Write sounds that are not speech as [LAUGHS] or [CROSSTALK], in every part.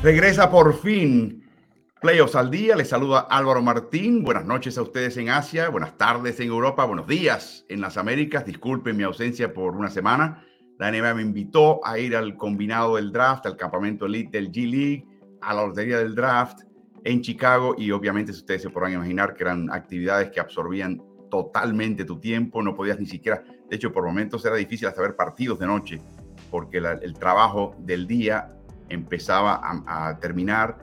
Regresa por fin Playoffs al día. Les saluda Álvaro Martín. Buenas noches a ustedes en Asia, buenas tardes en Europa, buenos días en las Américas. Disculpen mi ausencia por una semana. La NBA me invitó a ir al combinado del draft, al campamento elite del G League, a la lotería del draft en Chicago y obviamente ustedes se podrán imaginar que eran actividades que absorbían totalmente tu tiempo, no podías ni siquiera, de hecho por momentos era difícil hasta ver partidos de noche porque el trabajo del día empezaba a, terminar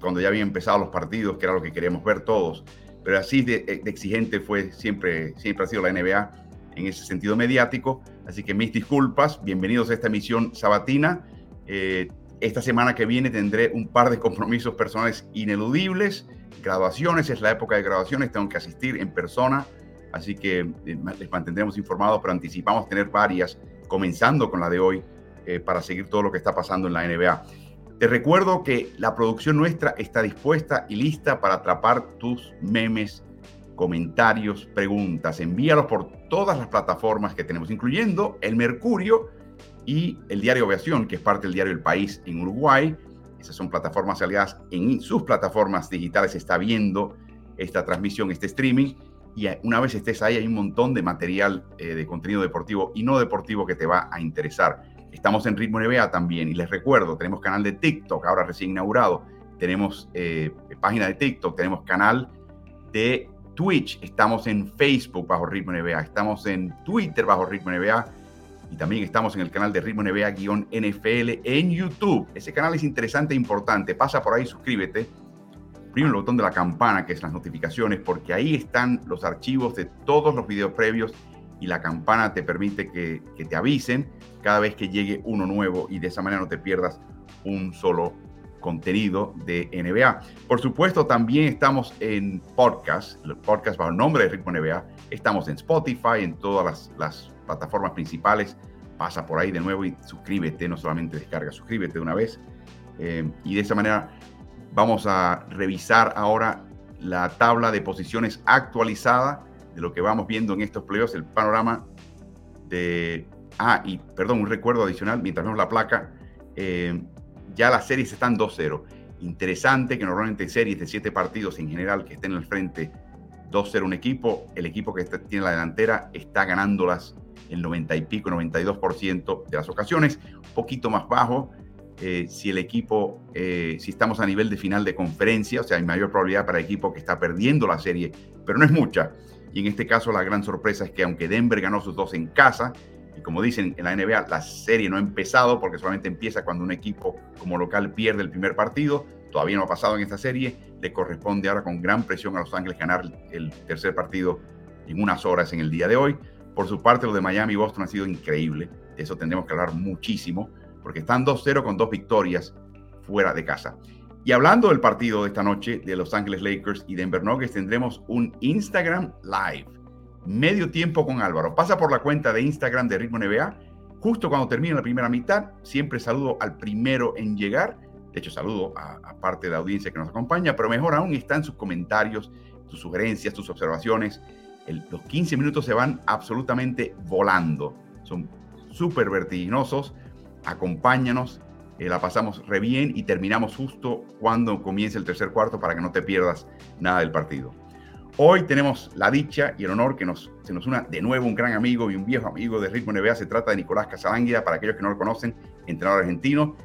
cuando ya habían empezado los partidos, que era lo que queríamos ver todos. Pero así de, exigente fue siempre, siempre ha sido la NBA en ese sentido mediático. Así que mis disculpas, bienvenidos a esta emisión sabatina. Eh, esta semana que viene tendré un par de compromisos personales ineludibles. Graduaciones, es la época de graduaciones, tengo que asistir en persona, así que eh, les mantendremos informados, pero anticipamos tener varias, comenzando con la de hoy, eh, para seguir todo lo que está pasando en la NBA. Te recuerdo que la producción nuestra está dispuesta y lista para atrapar tus memes, comentarios, preguntas. Envíalos por todas las plataformas que tenemos, incluyendo el Mercurio y el Diario Aviación, que es parte del Diario El País en Uruguay. Esas son plataformas aliadas. En sus plataformas digitales está viendo esta transmisión, este streaming. Y una vez estés ahí, hay un montón de material eh, de contenido deportivo y no deportivo que te va a interesar. Estamos en Ritmo NBA también y les recuerdo, tenemos canal de TikTok, ahora recién inaugurado, tenemos eh, página de TikTok, tenemos canal de Twitch, estamos en Facebook bajo Ritmo NBA, estamos en Twitter bajo Ritmo NBA y también estamos en el canal de Ritmo NBA-NFL en YouTube. Ese canal es interesante e importante, pasa por ahí, suscríbete. Primero el botón de la campana, que es las notificaciones, porque ahí están los archivos de todos los videos previos y la campana te permite que, te avisen cada vez que llegue uno nuevo y de esa manera no te pierdas un solo contenido de NBA. Por supuesto, también estamos en podcast, el podcast bajo el nombre de Ritmo NBA. Estamos en Spotify, en todas las, plataformas principales. Pasa por ahí de nuevo y suscríbete, no solamente descarga, suscríbete de una vez. Eh, y de esa manera vamos a revisar ahora la tabla de posiciones actualizada de lo que vamos viendo en estos playoffs, el panorama de... Ah, y perdón, un recuerdo adicional, mientras vemos la placa, eh, ya las series están 2-0. Interesante que normalmente series de 7 partidos en general que estén al frente 2-0 un equipo, el equipo que tiene la delantera está ganándolas el 90 y pico, 92% de las ocasiones, un poquito más bajo. Eh, si el equipo, eh, si estamos a nivel de final de conferencia, o sea, hay mayor probabilidad para el equipo que está perdiendo la serie, pero no es mucha. Y en este caso la gran sorpresa es que aunque Denver ganó sus dos en casa, y como dicen en la NBA, la serie no ha empezado porque solamente empieza cuando un equipo como local pierde el primer partido, todavía no ha pasado en esta serie, le corresponde ahora con gran presión a Los Ángeles ganar el tercer partido en unas horas en el día de hoy. Por su parte, lo de Miami y Boston ha sido increíble, de eso tendremos que hablar muchísimo, porque están 2-0 con dos victorias fuera de casa. Y hablando del partido de esta noche de Los Ángeles Lakers y Denver Nuggets, tendremos un Instagram Live. Medio tiempo con Álvaro. Pasa por la cuenta de Instagram de Ritmo NBA. Justo cuando termine la primera mitad, siempre saludo al primero en llegar. De hecho, saludo a, parte de la audiencia que nos acompaña, pero mejor aún están sus comentarios, sus sugerencias, sus observaciones. los 15 minutos se van absolutamente volando. Son súper vertiginosos. Acompáñanos eh, la pasamos re bien y terminamos justo cuando comience el tercer cuarto para que no te pierdas nada del partido. Hoy tenemos la dicha y el honor que nos, se nos una de nuevo un gran amigo y un viejo amigo de Ritmo NBA. Se trata de Nicolás Casalánguida, para aquellos que no lo conocen, entrenador argentino,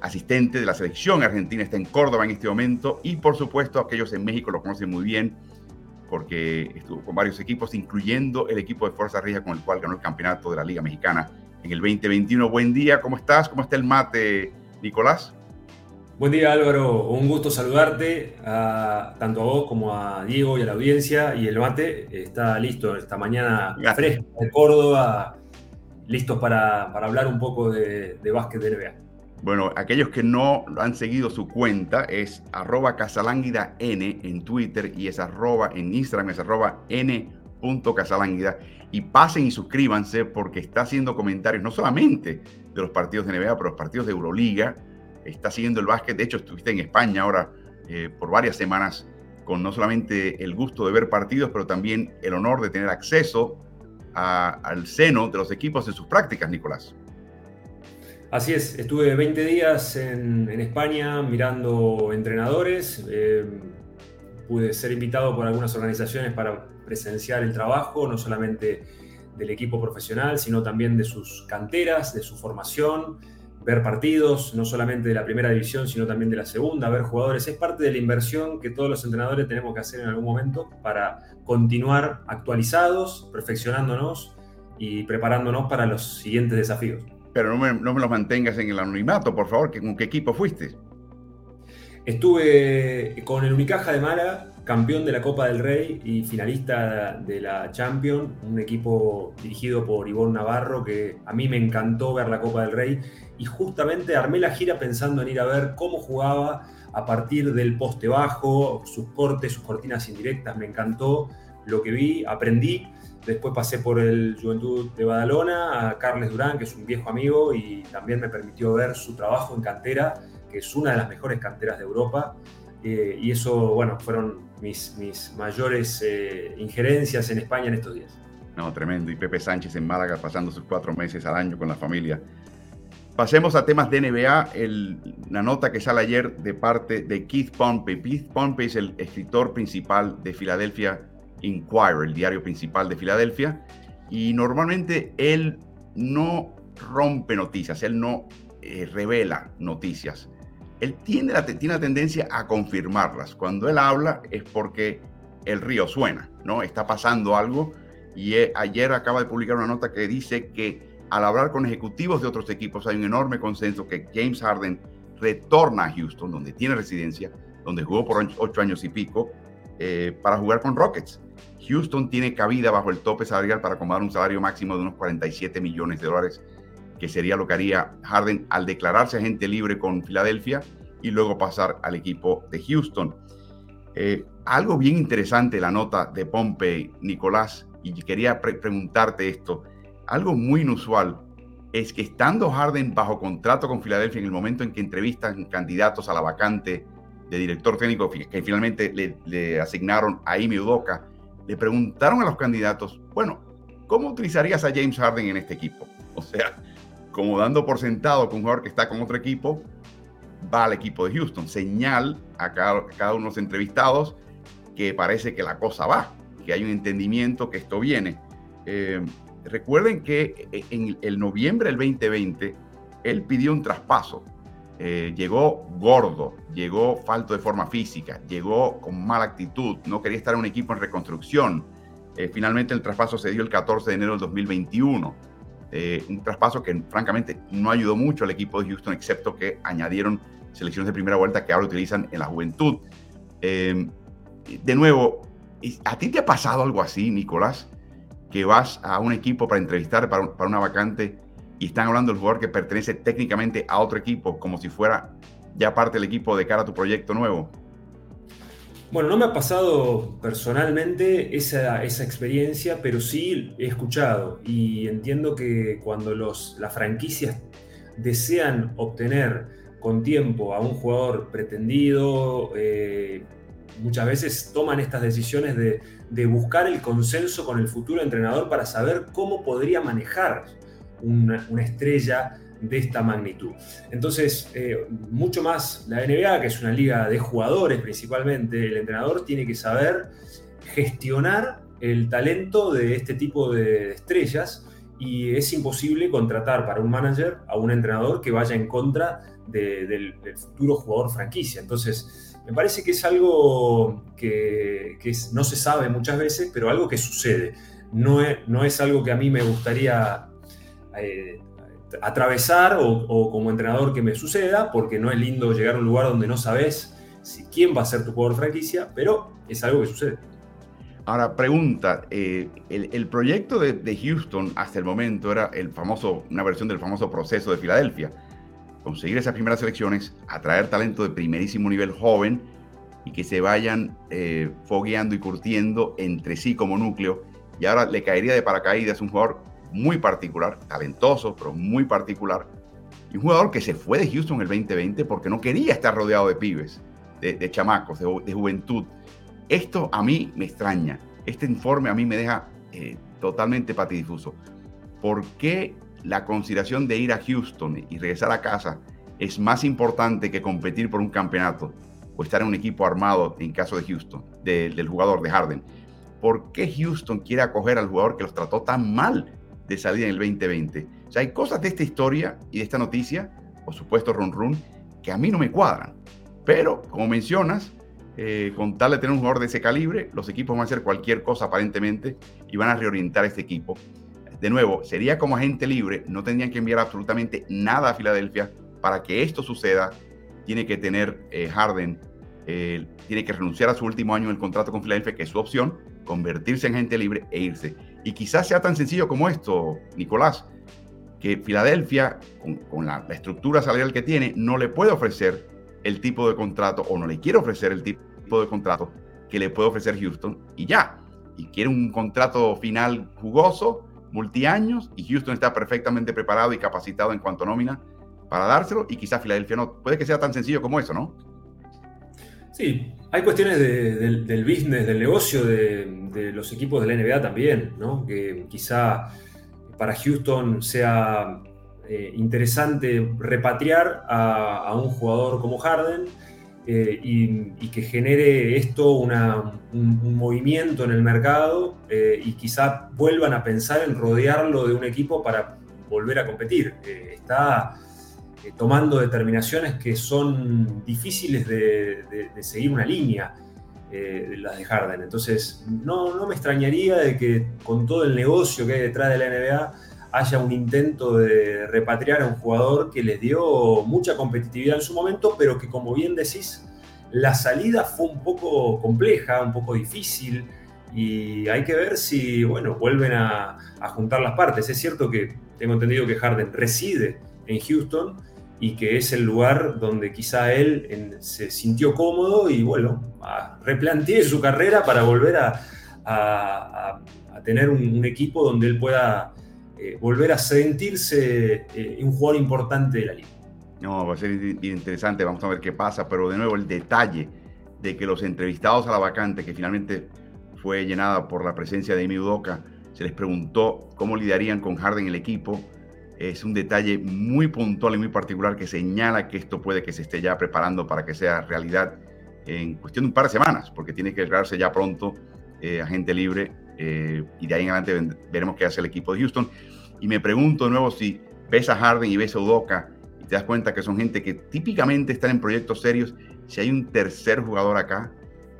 asistente de la selección argentina, está en Córdoba en este momento y por supuesto aquellos en México lo conocen muy bien porque estuvo con varios equipos, incluyendo el equipo de Fuerza Rija con el cual ganó el campeonato de la Liga Mexicana en el 2021. Buen día, ¿cómo estás? ¿Cómo está el mate, Nicolás. Buen día Álvaro, un gusto saludarte a, tanto a vos como a Diego y a la audiencia. Y el mate está listo esta mañana fresca de Córdoba, listos para, hablar un poco de, básquet de NBA. Bueno, aquellos que no han seguido su cuenta es arroba casalánguida n en Twitter y es arroba en Instagram, es arroba n.casalánguida. Y pasen y suscríbanse porque está haciendo comentarios no solamente de los partidos de NBA, pero los partidos de Euroliga. Está siguiendo el básquet. De hecho, estuviste en España ahora eh, por varias semanas con no solamente el gusto de ver partidos, pero también el honor de tener acceso al seno de los equipos en sus prácticas, Nicolás. Así es, estuve 20 días en, España mirando entrenadores. Eh, pude ser invitado por algunas organizaciones para presenciar el trabajo, no solamente del equipo profesional, sino también de sus canteras, de su formación, ver partidos, no solamente de la primera división, sino también de la segunda, ver jugadores. Es parte de la inversión que todos los entrenadores tenemos que hacer en algún momento para continuar actualizados, perfeccionándonos y preparándonos para los siguientes desafíos. Pero no me, no me los mantengas en el anonimato, por favor. ¿Con qué equipo fuiste? Estuve con el Unicaja de Málaga, campeón de la Copa del Rey y finalista de la Champions, un equipo dirigido por Ivonne Navarro, que a mí me encantó ver la Copa del Rey y justamente armé la gira pensando en ir a ver cómo jugaba a partir del poste bajo, sus cortes, sus cortinas indirectas, me encantó lo que vi, aprendí. Después pasé por el Juventud de Badalona, a Carles Durán, que es un viejo amigo, y también me permitió ver su trabajo en cantera, que es una de las mejores canteras de Europa. Eh, y eso, bueno, fueron mis, mis mayores eh, injerencias en España en estos días. No, tremendo. Y Pepe Sánchez en Málaga pasando sus cuatro meses al año con la familia. Pasemos a temas de NBA. la nota que sale ayer de parte de Keith Pompey. Keith Pompey es el escritor principal de Philadelphia Inquirer, el diario principal de Filadelfia. Y normalmente él no rompe noticias, él no eh, revela noticias. Él tiene la, tiene la tendencia a confirmarlas. Cuando él habla es porque el río suena, ¿no? Está pasando algo. Y eh, ayer acaba de publicar una nota que dice que al hablar con ejecutivos de otros equipos hay un enorme consenso que James Harden retorna a Houston, donde tiene residencia, donde jugó por ocho años y pico, eh, para jugar con Rockets. Houston tiene cabida bajo el tope salarial para acomodar un salario máximo de unos 47 millones de dólares, que sería lo que haría Harden al declararse agente libre con Filadelfia y luego pasar al equipo de Houston. Eh, algo bien interesante la nota de Pompey, Nicolás, y quería preguntarte esto. Algo muy inusual es que estando Harden bajo contrato con Filadelfia en el momento en que entrevistan candidatos a la vacante de director técnico que finalmente le, asignaron a Ime Udoka, le preguntaron a los candidatos, bueno, ¿cómo utilizarías a James Harden en este equipo? [LAUGHS] O sea, como dando por sentado que un jugador que está con otro equipo va al equipo de Houston. Señal a cada, uno de los entrevistados que parece que la cosa va, que hay un entendimiento que esto viene. Eh, Recuerden que eh, en el noviembre del 2020, él pidió un traspaso. Eh, llegó gordo, llegó falto de forma física, llegó con mala actitud, no quería estar en un equipo en reconstrucción. Eh, finalmente el traspaso se dio el 14 de enero del 2021. Un traspaso que francamente no ayudó mucho al equipo de Houston, excepto que añadieron selecciones de primera vuelta que ahora utilizan en la juventud. de nuevo, ¿a ti te ha pasado algo así, Nicolás? que vas a un equipo para entrevistar para, una vacante y están hablando del jugador que pertenece técnicamente a otro equipo, como si fuera ya parte del equipo de cara a tu proyecto nuevo? Bueno, no me ha pasado personalmente esa, esa experiencia, pero sí he escuchado. Y entiendo que cuando los, las franquicias desean obtener con tiempo a un jugador pretendido, eh, muchas veces toman estas decisiones de, buscar el consenso con el futuro entrenador para saber cómo podría manejar una, estrella de esta magnitud. Entonces, eh, mucho más la NBA, que es una liga de jugadores principalmente, el entrenador tiene que saber gestionar el talento de este tipo de estrellas y es imposible contratar para un manager a un entrenador que vaya en contra del, futuro jugador franquicia. Entonces, me parece que es algo que, no se sabe muchas veces, pero algo que sucede. No es, no es algo que a mí me gustaría eh, atravesar o, como entrenador que me suceda, porque no es lindo llegar a un lugar donde no sabes si, quién va a ser tu jugador franquicia, pero es algo que sucede. Ahora, pregunta, eh, el, proyecto de, Houston hasta el momento era el famoso, una versión del famoso proceso de Filadelfia conseguir esas primeras elecciones, atraer talento de primerísimo nivel joven y que se vayan eh, fogueando y curtiendo entre sí como núcleo. Y ahora le caería de paracaídas un jugador muy particular, talentoso, pero muy particular. Y un jugador que se fue de Houston el 2020 porque no quería estar rodeado de pibes, de, chamacos, de, juventud. Esto a mí me extraña. Este informe a mí me deja eh, totalmente patidifuso. ¿Por qué la consideración de ir a Houston y regresar a casa es más importante que competir por un campeonato o estar en un equipo armado en caso de Houston, del jugador de Harden. ¿Por qué Houston quiere acoger al jugador que los trató tan mal de salida en el 2020? O sea, hay cosas de esta historia y de esta noticia, por supuesto, run run, que a mí no me cuadran. Pero, como mencionas, eh, con tal de tener un jugador de ese calibre, los equipos van a hacer cualquier cosa aparentemente y van a reorientar este equipo. De nuevo, sería como agente libre, no tendrían que enviar absolutamente nada a Filadelfia para que esto suceda. Tiene que tener eh, Harden, eh, tiene que renunciar a su último año en el contrato con Filadelfia, que es su opción, convertirse en agente libre e irse. Y quizás sea tan sencillo como esto, Nicolás, que Filadelfia, con, la, la estructura salarial que tiene, no le puede ofrecer el tipo de contrato o no le quiere ofrecer el tipo de contrato que le puede ofrecer Houston y ya. Y quiere un contrato final jugoso, multiaños, y Houston está perfectamente preparado y capacitado en cuanto a nómina para dárselo y quizás Filadelfia no. Puede que sea tan sencillo como eso, ¿no? Sí, hay cuestiones del, business, del negocio de, los equipos de la NBA también, ¿no? Que quizá para Houston sea eh, interesante repatriar a, un jugador como Harden eh, y, que genere esto un, movimiento en el mercado eh, y quizá vuelvan a pensar en rodearlo de un equipo para volver a competir. está tomando determinaciones que son difíciles de, seguir una línea. las de Harden. Entonces, no, no me extrañaría de que con todo el negocio que hay detrás de la NBA, haya un intento de repatriar a un jugador que les dio mucha competitividad en su momento, pero que como bien decís, la salida fue un poco compleja, un poco difícil y hay que ver si, bueno, vuelven a, juntar las partes. Es cierto que tengo entendido que Harden reside en Houston y que es el lugar donde quizá él se sintió cómodo y, bueno, replanteé su carrera para volver a, tener un equipo donde él pueda eh, volver a sentirse eh, un jugador importante de la liga. No, va a ser interesante, vamos a ver qué pasa, pero de nuevo el detalle de que los entrevistados a la vacante, que finalmente fue llenada por la presencia de Emi Udoka, se les preguntó cómo lidiarían con Harden el equipo. Es un detalle muy puntual y muy particular que señala que esto puede que se esté ya preparando para que sea realidad en cuestión de un par de semanas, porque tiene que declararse ya pronto eh, agente libre y de ahí en adelante veremos qué hace el equipo de Houston. Y me pregunto de nuevo si ves a Harden y ves a Udoka y te das cuenta que son gente que típicamente están en proyectos serios. Si hay un tercer jugador acá,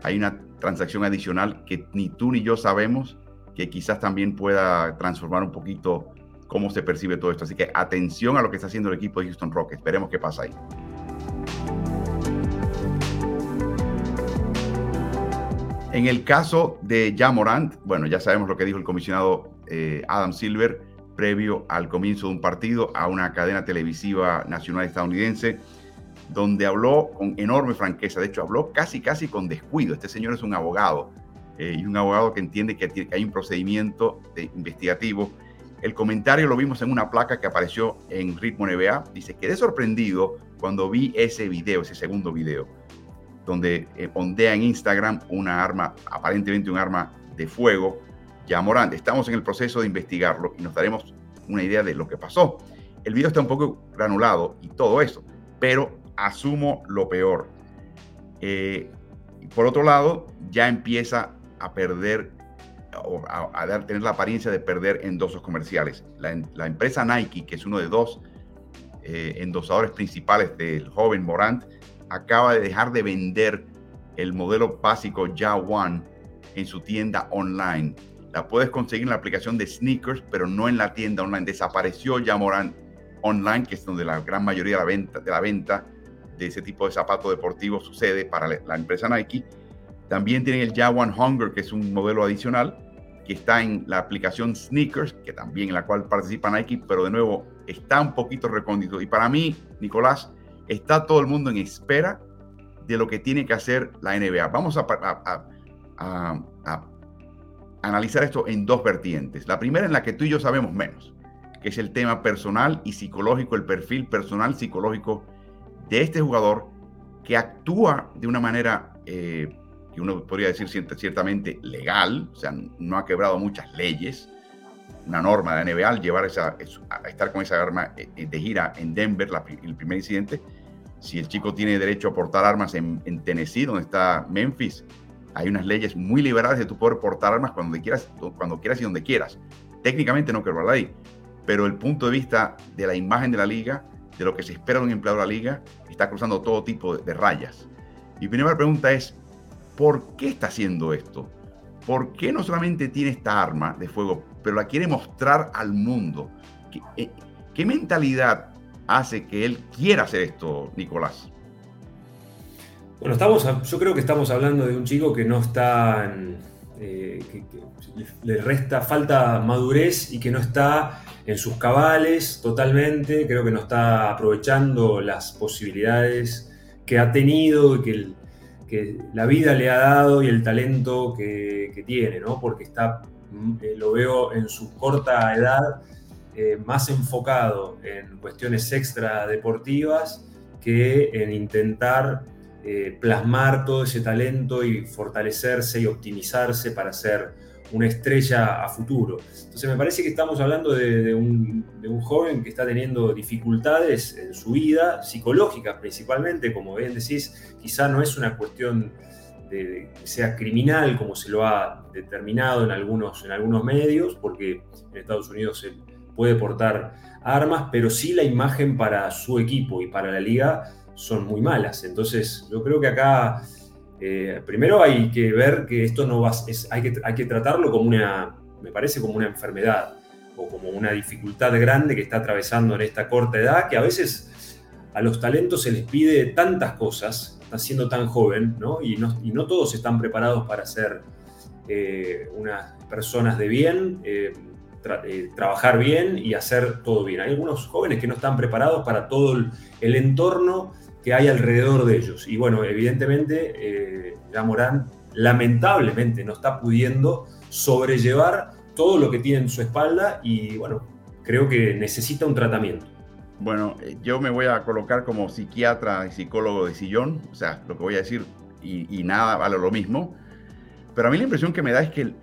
hay una transacción adicional que ni tú ni yo sabemos que quizás también pueda transformar un poquito cómo se percibe todo esto. Así que atención a lo que está haciendo el equipo de Houston Rockets. Veremos qué pasa ahí. En el caso de Jamorant, bueno, ya sabemos lo que dijo el comisionado eh, Adam Silver previo al comienzo de un partido a una cadena televisiva nacional estadounidense, donde habló con enorme franqueza, de hecho habló casi, casi con descuido. Este señor es un abogado eh, y un abogado que entiende que, hay un procedimiento investigativo. El comentario lo vimos en una placa que apareció en Ritmo NBA. Dice, quedé sorprendido cuando vi ese video, ese segundo video, donde eh, ondea en Instagram una arma, aparentemente un arma de fuego, ya Morán, estamos en el proceso de investigarlo y nos daremos una idea de lo que pasó. El video está un poco granulado y todo eso, pero asumo lo peor. Eh, por otro lado, ya empieza a perder o a, dar, tener la apariencia de perder endosos comerciales. La, empresa Nike, que es uno de dos eh, endosadores principales del joven Morant, acaba de dejar de vender el modelo básico Ya One en su tienda online la puedes conseguir en la aplicación de Sneakers, pero no en la tienda online. Desapareció ya Online, que es donde la gran mayoría de la venta de, la venta de ese tipo de zapatos deportivos sucede para la empresa Nike. También tienen el One Hunger, que es un modelo adicional, que está en la aplicación Sneakers, que también en la cual participa Nike, pero de nuevo está un poquito recóndito. Y para mí, Nicolás, está todo el mundo en espera de lo que tiene que hacer la NBA. Vamos a, a, analizar esto en dos vertientes. La primera en la que tú y yo sabemos menos, que es el tema personal y psicológico, el perfil personal psicológico de este jugador que actúa de una manera eh, que uno podría decir ciertamente legal, o sea, no ha quebrado muchas leyes, una norma de NBA llevar esa, estar con esa arma eh, de gira en Denver, el primer incidente. Si el chico tiene derecho a portar armas en, Tennessee, donde está Memphis, hay unas leyes muy liberales de tu poder portar armas cuando quieras, cuando quieras y donde quieras. Técnicamente no quiero hablar ahí, pero el punto de vista de la imagen de la liga, de lo que se espera de un empleado de la liga, está cruzando todo tipo de, de rayas. Mi primera pregunta es, ¿por qué está haciendo esto? ¿Por qué no solamente tiene esta arma de fuego, pero la quiere mostrar al mundo? ¿Qué, eh, mentalidad hace que él quiera hacer esto, Nicolás? Bueno, estamos, yo creo que estamos hablando de un chico que no está, eh, que, le resta, falta madurez y que no está en sus cabales totalmente, creo que no está aprovechando las posibilidades que ha tenido y que que la vida le ha dado y el talento que, tiene, ¿no? Porque está, mm, eh, lo veo en su corta edad, eh, más enfocado en cuestiones extra deportivas que en intentar eh, plasmar todo ese talento y fortalecerse y optimizarse para ser una estrella a futuro. Entonces me parece que estamos hablando de, un, joven que está teniendo dificultades en su vida, psicológicas principalmente, como bien decís, quizá no es una cuestión de, que sea criminal como se lo ha determinado en algunos, en algunos medios, porque en Estados Unidos se puede portar armas, pero sí la imagen para su equipo y para la liga son muy malas. Entonces yo creo que acá eh, primero hay que ver que esto no va, es, hay, que, hay que tratarlo como una, me parece como una enfermedad o como una dificultad grande que está atravesando en esta corta edad, que a veces a los talentos se les pide tantas cosas, siendo tan joven, no, y no todos están preparados para ser eh, unas personas de bien, eh, trabajar bien y hacer todo bien. Hay algunos jóvenes que no están preparados para todo el entorno que hay alrededor de ellos. Y bueno, evidentemente, eh, ya Morán lamentablemente no está pudiendo sobrellevar todo lo que tiene en su espalda y bueno, creo que necesita un tratamiento. Bueno, yo me voy a colocar como psiquiatra y psicólogo de sillón, o sea, lo que voy a decir y, nada vale lo mismo. Pero a mí la impresión que me da es que el,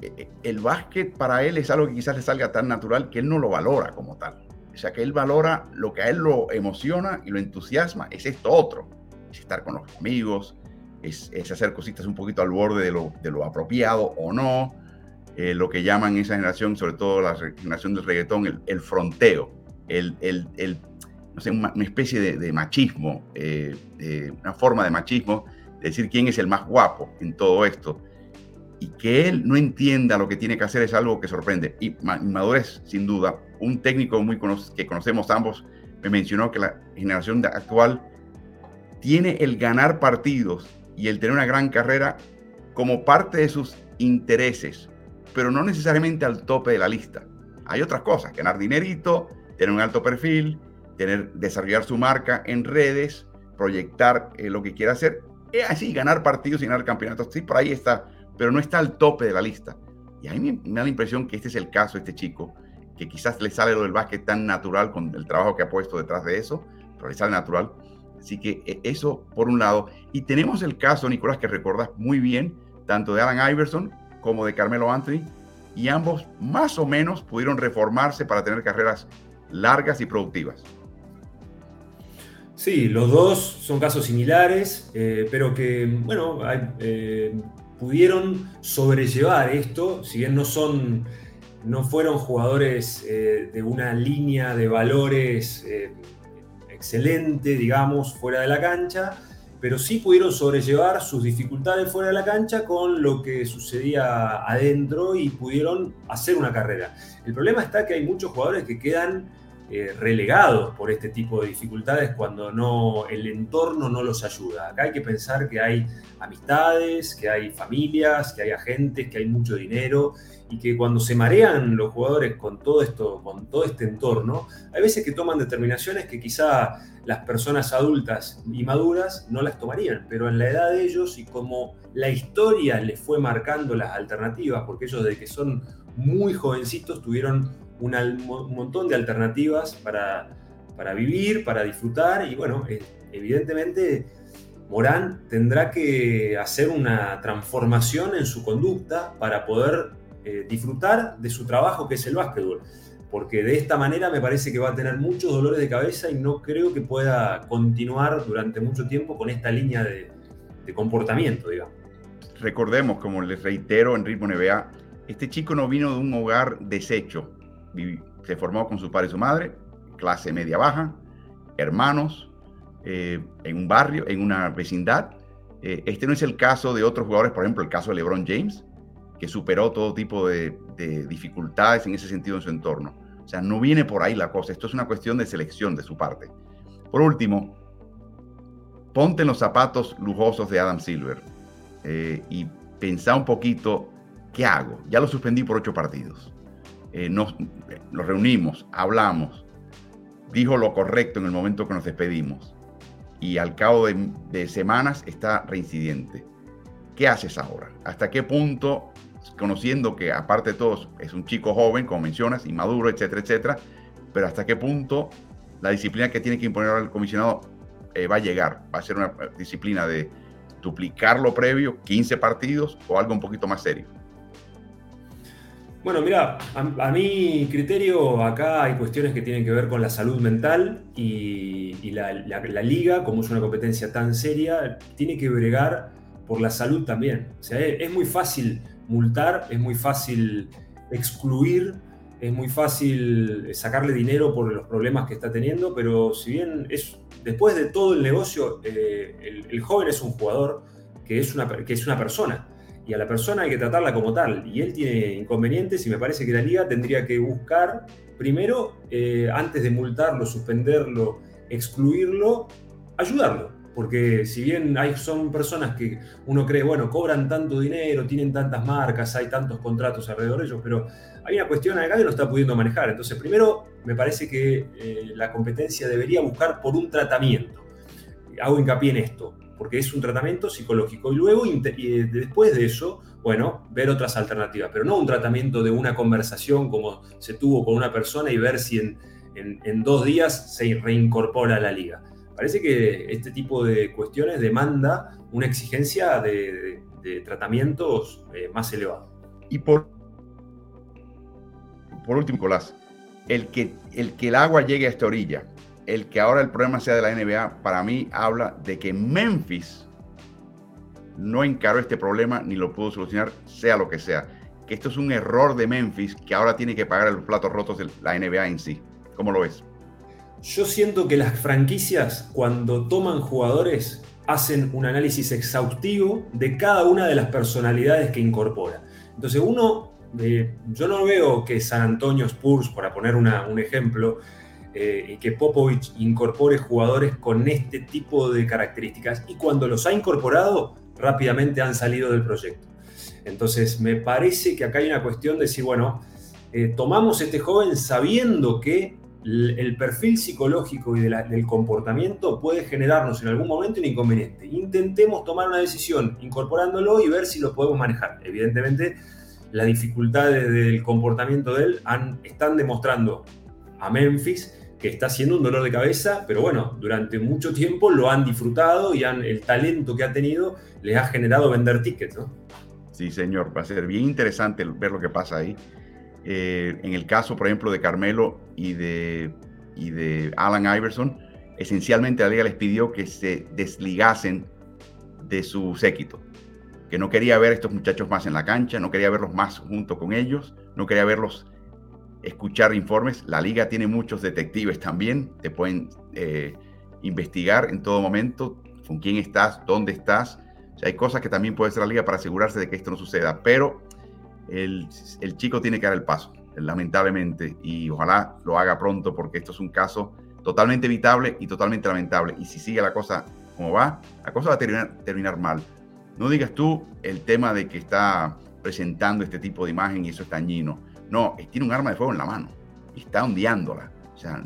el básquet para él es algo que quizás le salga tan natural que él no lo valora como tal. O sea, que él valora lo que a él lo emociona y lo entusiasma, es esto otro. Es estar con los amigos, es, hacer cositas un poquito al borde de lo, de lo apropiado o no. Eh, lo que llaman esa generación, sobre todo la generación del reggaetón, el, fronteo, el, el, no sé, una, especie de, machismo, eh, una forma de machismo, de decir quién es el más guapo en todo esto. Y que él no entienda lo que tiene que hacer es algo que sorprende. Y madurez, sin duda, un técnico muy que conocemos ambos me mencionó que la generación actual tiene el ganar partidos y el tener una gran carrera como parte de sus intereses, pero no necesariamente al tope de la lista. Hay otras cosas, ganar dinerito, tener un alto perfil, tener, desarrollar su marca en redes, proyectar eh, lo que quiera hacer, y así ganar partidos y ganar campeonatos. Sí, por ahí está, pero no está al tope de la lista. Y a mí me da la impresión que este es el caso, este chico, que quizás le sale lo del básquet tan natural con el trabajo que ha puesto detrás de eso, pero le sale natural. Así que eh, eso por un lado. Y tenemos el caso, Nicolás, que recordas muy bien, tanto de Alan Iverson como de Carmelo Anthony, y ambos más o menos pudieron reformarse para tener carreras largas y productivas. Sí, los dos son casos similares, eh, pero que, bueno, eh, pudieron sobrellevar esto, si bien no son no fueron jugadores eh, de una línea de valores eh, excelente, digamos, fuera de la cancha, pero sí pudieron sobrellevar sus dificultades fuera de la cancha con lo que sucedía adentro y pudieron hacer una carrera. El problema está que hay muchos jugadores que quedan eh, relegados por este tipo de dificultades cuando no, el entorno no los ayuda. Acá hay que pensar que hay amistades, que hay familias, que hay agentes, que hay mucho dinero y que cuando se marean los jugadores con todo esto, con todo este entorno, hay veces que toman determinaciones que quizá las personas adultas y maduras no las tomarían, pero en la edad de ellos y como la historia les fue marcando las alternativas, porque ellos desde que son muy jovencitos tuvieron un montón de alternativas para, para vivir, para disfrutar y bueno, eh, evidentemente Morán tendrá que hacer una transformación en su conducta para poder eh, disfrutar de su trabajo que es el básquetbol. Porque de esta manera me parece que va a tener muchos dolores de cabeza y no creo que pueda continuar durante mucho tiempo con esta línea de, comportamiento, digamos. Recordemos, como les reitero en Ritmo NBA, este chico no vino de un hogar deshecho. Se formó con su padre y su madre, clase media baja, hermanos, eh, en un barrio, en una vecindad. Eh, este no es el caso de otros jugadores, por ejemplo, el caso de LeBron James, que superó todo tipo de, de dificultades en ese sentido en su entorno. O sea, no viene por ahí la cosa. Esto es una cuestión de selección de su parte. Por último, ponte en los zapatos lujosos de Adam Silver eh, y pensá un poquito, ¿qué hago? Ya lo suspendí por ocho partidos. Eh, nos, reunimos, hablamos, dijo lo correcto en el momento que nos despedimos y al cabo de, semanas está reincidente. ¿Qué haces ahora? ¿Hasta qué punto, conociendo que aparte de todo es un chico joven, como mencionas, inmaduro, etcétera, etcétera, pero hasta qué punto la disciplina que tiene que imponer el comisionado eh, va a llegar? ¿Va a ser una disciplina de duplicar lo previo, 15 partidos o algo un poquito más serio? Bueno, mira, a, mi criterio acá hay cuestiones que tienen que ver con la salud mental y, la, liga, como es una competencia tan seria, tiene que bregar por la salud también. O sea, es muy fácil multar, es muy fácil excluir, es muy fácil sacarle dinero por los problemas que está teniendo, pero si bien es, después de todo el negocio, eh, el, joven es un jugador que es una, que es una persona y a la persona hay que tratarla como tal. Y él tiene inconvenientes y me parece que la liga tendría que buscar, primero, eh, antes de multarlo, suspenderlo, excluirlo, ayudarlo. Porque si bien hay, son personas que uno cree, bueno, cobran tanto dinero, tienen tantas marcas, hay tantos contratos alrededor de ellos, pero hay una cuestión acá que no está pudiendo manejar. Entonces, primero, me parece que eh, la competencia debería buscar por un tratamiento. Hago hincapié en esto porque es un tratamiento psicológico. Y luego, y después de eso, bueno, ver otras alternativas, pero no un tratamiento de una conversación como se tuvo con una persona y ver si en, en dos días se reincorpora a la liga. Parece que este tipo de cuestiones demanda una exigencia de, tratamientos eh, más elevados. Y por, por último, Nicolás, el que, el que el agua llegue a esta orilla, el que ahora el problema sea de la NBA, para mí habla de que Memphis no encaró este problema ni lo pudo solucionar, sea lo que sea. Que esto es un error de Memphis que ahora tiene que pagar los platos rotos de la NBA en sí. ¿Cómo lo ves? Yo siento que las franquicias, cuando toman jugadores, hacen un análisis exhaustivo de cada una de las personalidades que incorpora. Entonces, uno, yo no veo que San Antonio Spurs, para poner un ejemplo, eh, que Popovich incorpore jugadores con este tipo de características y cuando los ha incorporado rápidamente han salido del proyecto. Entonces me parece que acá hay una cuestión de decir, bueno, eh, tomamos este joven sabiendo que el perfil psicológico y del comportamiento puede generarnos en algún momento un inconveniente. Intentemos tomar una decisión incorporándolo y ver si lo podemos manejar. Evidentemente, las dificultades del comportamiento de él han, están demostrando a Memphis que está siendo un dolor de cabeza, pero bueno, durante mucho tiempo lo han disfrutado y han, el talento que ha tenido les ha generado vender tickets, ¿no? Sí, señor, va a ser bien interesante ver lo que pasa ahí. Eh, en el caso, por ejemplo, de Carmelo y de, Alan Iverson, esencialmente la liga les pidió que se desligasen de su séquito, que no quería ver a estos muchachos más en la cancha, no quería verlos más junto con ellos, no quería verlos escuchar informes. La liga tiene muchos detectives también, te pueden eh, investigar en todo momento con quién estás, dónde estás. O hay cosas que también puede hacer la liga para asegurarse de que esto no suceda, pero el, chico tiene que dar el paso, lamentablemente, y ojalá lo haga pronto porque esto es un caso totalmente evitable y totalmente lamentable. Y si sigue la cosa como va, la cosa va a terminar, mal. No digas tú el tema de que está presentando este tipo de imagen y eso es dañino no, tiene un arma de fuego en la mano está ondeándola. O sea,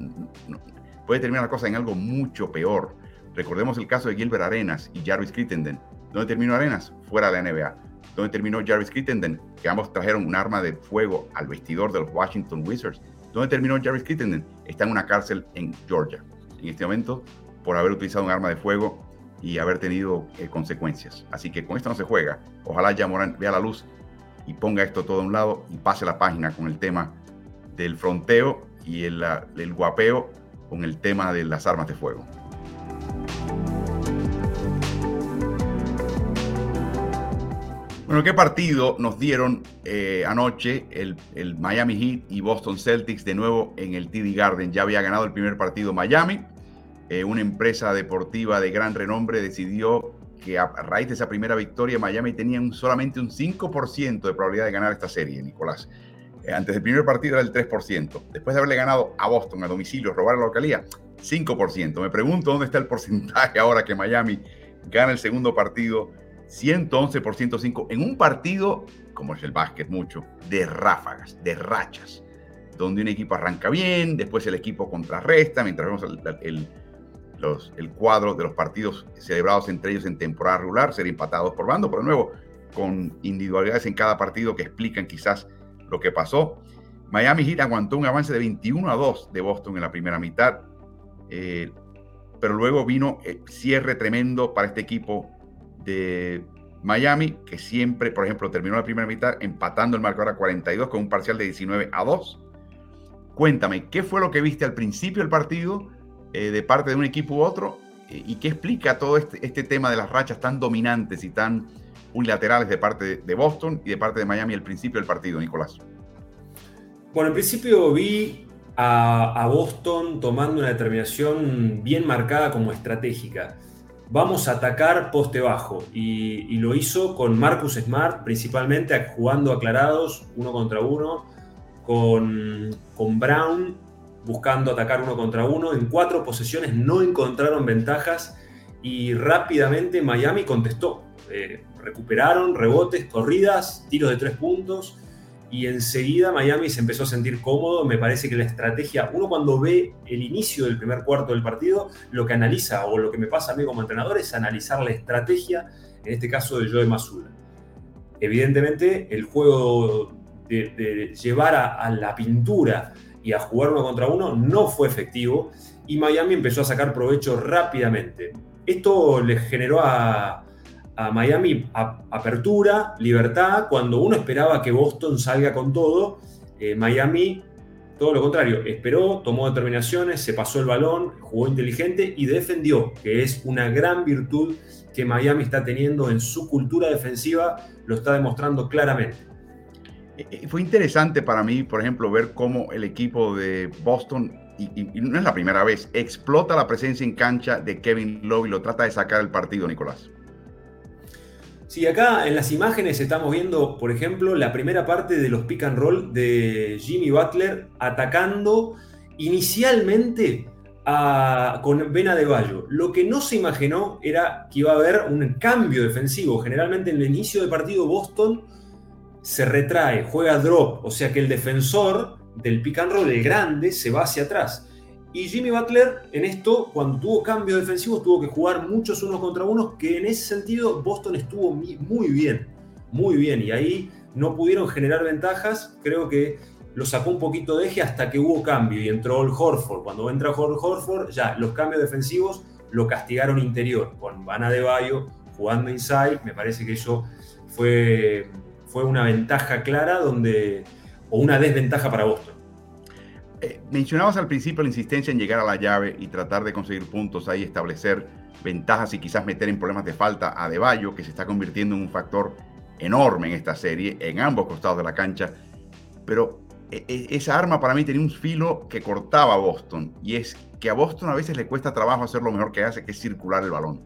puede terminar la cosa en algo mucho peor. Recordemos el caso de Gilbert Arenas y Jarvis Crittenden. ¿Dónde terminó Arenas? Fuera de la NBA. ¿Dónde terminó Jarvis Crittenden? Que ambos trajeron un arma de fuego al vestidor de los Washington Wizards. ¿Dónde terminó Jarvis Crittenden? Está en una cárcel en Georgia. En este momento, por haber utilizado un arma de fuego y haber tenido eh, consecuencias. Así que con esto no se juega. Ojalá ya Morán vea la luz y ponga esto todo a un lado y pase la página con el tema del fronteo y el guapeo con el tema de las armas de fuego. Bueno, ¿qué partido nos dieron eh, anoche el, Miami Heat y Boston Celtics de nuevo en el TD Garden? Ya había ganado el primer partido Miami. Eh, una empresa deportiva de gran renombre decidió que a raíz de esa primera victoria Miami tenía solamente un 5% de probabilidad de ganar esta serie, Nicolás. Eh, antes del primer partido era el 3%. Después de haberle ganado a Boston a domicilio, robar la localía, 5%. Me pregunto dónde está el porcentaje ahora que Miami gana el segundo partido 111 por 105 en un partido, como es el básquet mucho, de ráfagas, de rachas, donde un equipo arranca bien, después el equipo contrarresta, mientras vemos el, el cuadro de los partidos celebrados entre ellos en temporada regular, ser empatados por bando, pero de nuevo, con individualidades en cada partido que explican quizás lo que pasó. Miami Heat aguantó un avance de 21 a 2 de Boston en la primera mitad, eh, pero luego vino el cierre tremendo para este equipo de Miami, que siempre, por ejemplo, terminó la primera mitad empatando el marcador a 42 con un parcial de 19 a 2. Cuéntame, ¿qué fue lo que viste al principio del partido eh, de parte de un equipo u otro? Eh, ¿Y qué explica todo este, este, tema de las rachas tan dominantes y tan unilaterales de parte de, Boston y de parte de Miami al principio del partido, Nicolás? Bueno, en principio vi a Boston tomando una determinación bien marcada como estratégica vamos a atacar poste bajo. Y, lo hizo con Marcus Smart, principalmente jugando aclarados, uno contra uno, con, con Brown buscando atacar uno contra uno. En cuatro posesiones no encontraron ventajas y rápidamente Miami contestó. Eh, recuperaron rebotes, corridas, tiros de tres puntos y enseguida Miami se empezó a sentir cómodo. Me parece que la estrategia, uno cuando ve el inicio del primer cuarto del partido, lo que analiza o lo que me pasa a mí como entrenador es analizar la estrategia, en este caso de Joe Mazula. Evidentemente, el juego de, llevar a, la pintura y a jugar uno contra uno no fue efectivo y Miami empezó a sacar provecho rápidamente. Esto le generó a, a Miami apertura, libertad, cuando uno esperaba que Boston salga con todo, eh, Miami todo lo contrario, esperó, tomó determinaciones, se pasó el balón, jugó inteligente y defendió, que es una gran virtud que Miami está teniendo en su cultura defensiva, lo está demostrando claramente. Eh, eh, fue interesante para mí, por ejemplo, ver cómo el equipo de Boston, y, y no es la primera vez, explota la presencia en cancha de Kevin Love y lo trata de sacar el partido, Nicolás. Sí, acá en las imágenes estamos viendo, por ejemplo, la primera parte de los pick and roll de Jimmy Butler atacando inicialmente con Vena de Bayo. Lo que no se imaginó era que iba a haber un cambio defensivo. Generalmente en el inicio del partido Boston se retrae, juega drop, o sea que el defensor del pick and roll, el grande, se va hacia atrás. Y Jimmy Butler en esto, cuando tuvo cambios defensivos, tuvo que jugar muchos unos contra unos, que en ese sentido Boston estuvo muy bien, muy bien. Y ahí no pudieron generar ventajas. Creo que lo sacó un poquito de eje hasta que hubo cambio y entró el Horford. Cuando entra Hor Horford, ya los cambios defensivos lo castigaron interior, con Vanna de Bayo jugando inside. Me parece que eso fue, fue una ventaja clara donde, o una desventaja para Boston. Eh, mencionabas al principio la insistencia en llegar a la llave y tratar de conseguir puntos ahí, establecer ventajas y quizás meter en problemas de falta a De Bayo, que se está convirtiendo en un factor enorme en esta serie, en ambos costados de la cancha. Pero e, e, esa arma para mí tenía un filo que cortaba a Boston, y es que a Boston a veces le cuesta trabajo hacer lo mejor que hace, que es circular el balón.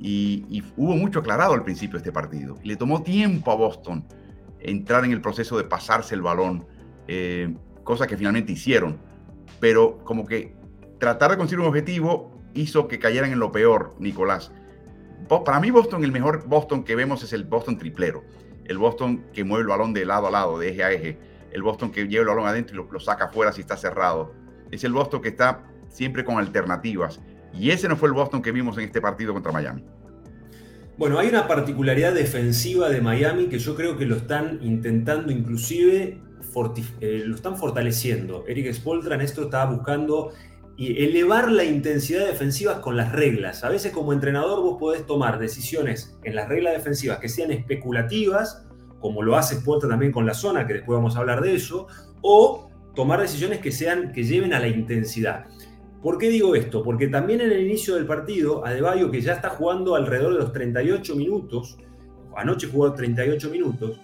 Y, hubo mucho aclarado al principio de este partido. Le tomó tiempo a Boston entrar en el proceso de pasarse el balón. Eh, cosa que finalmente hicieron. Pero como que tratar de conseguir un objetivo hizo que cayeran en lo peor, Nicolás. Para mí Boston, el mejor Boston que vemos es el Boston triplero. El Boston que mueve el balón de lado a lado, de eje a eje. El Boston que lleva el balón adentro y lo, saca afuera si está cerrado. Es el Boston que está siempre con alternativas. Y ese no fue el Boston que vimos en este partido contra Miami. Bueno, hay una particularidad defensiva de Miami que yo creo que lo están intentando inclusive eh, lo están fortaleciendo. Eric Spoltra en esto está buscando elevar la intensidad defensiva con las reglas. A veces como entrenador vos podés tomar decisiones en las reglas defensivas que sean especulativas, como lo hace Spoltra también con la zona, que después vamos a hablar de eso, o tomar decisiones que, sean, que lleven a la intensidad. ¿Por qué digo esto? Porque también en el inicio del partido, Adebayo, que ya está jugando alrededor de los 38 minutos, anoche jugó 38 minutos,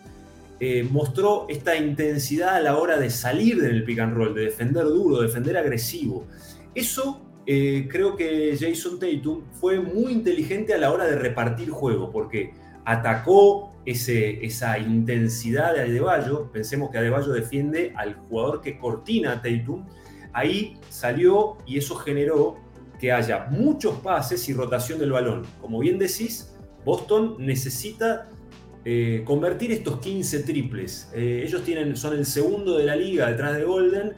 eh, mostró esta intensidad a la hora de salir del pick and roll, de defender duro, de defender agresivo. Eso eh, creo que Jason Tatum fue muy inteligente a la hora de repartir juego, porque atacó ese, esa intensidad de Adebayo. Pensemos que Adebayo defiende al jugador que cortina a Tatum. Ahí salió y eso generó que haya muchos pases y rotación del balón. Como bien decís, Boston necesita eh, convertir estos 15 triples. Eh, ellos tienen, son el segundo de la liga detrás de Golden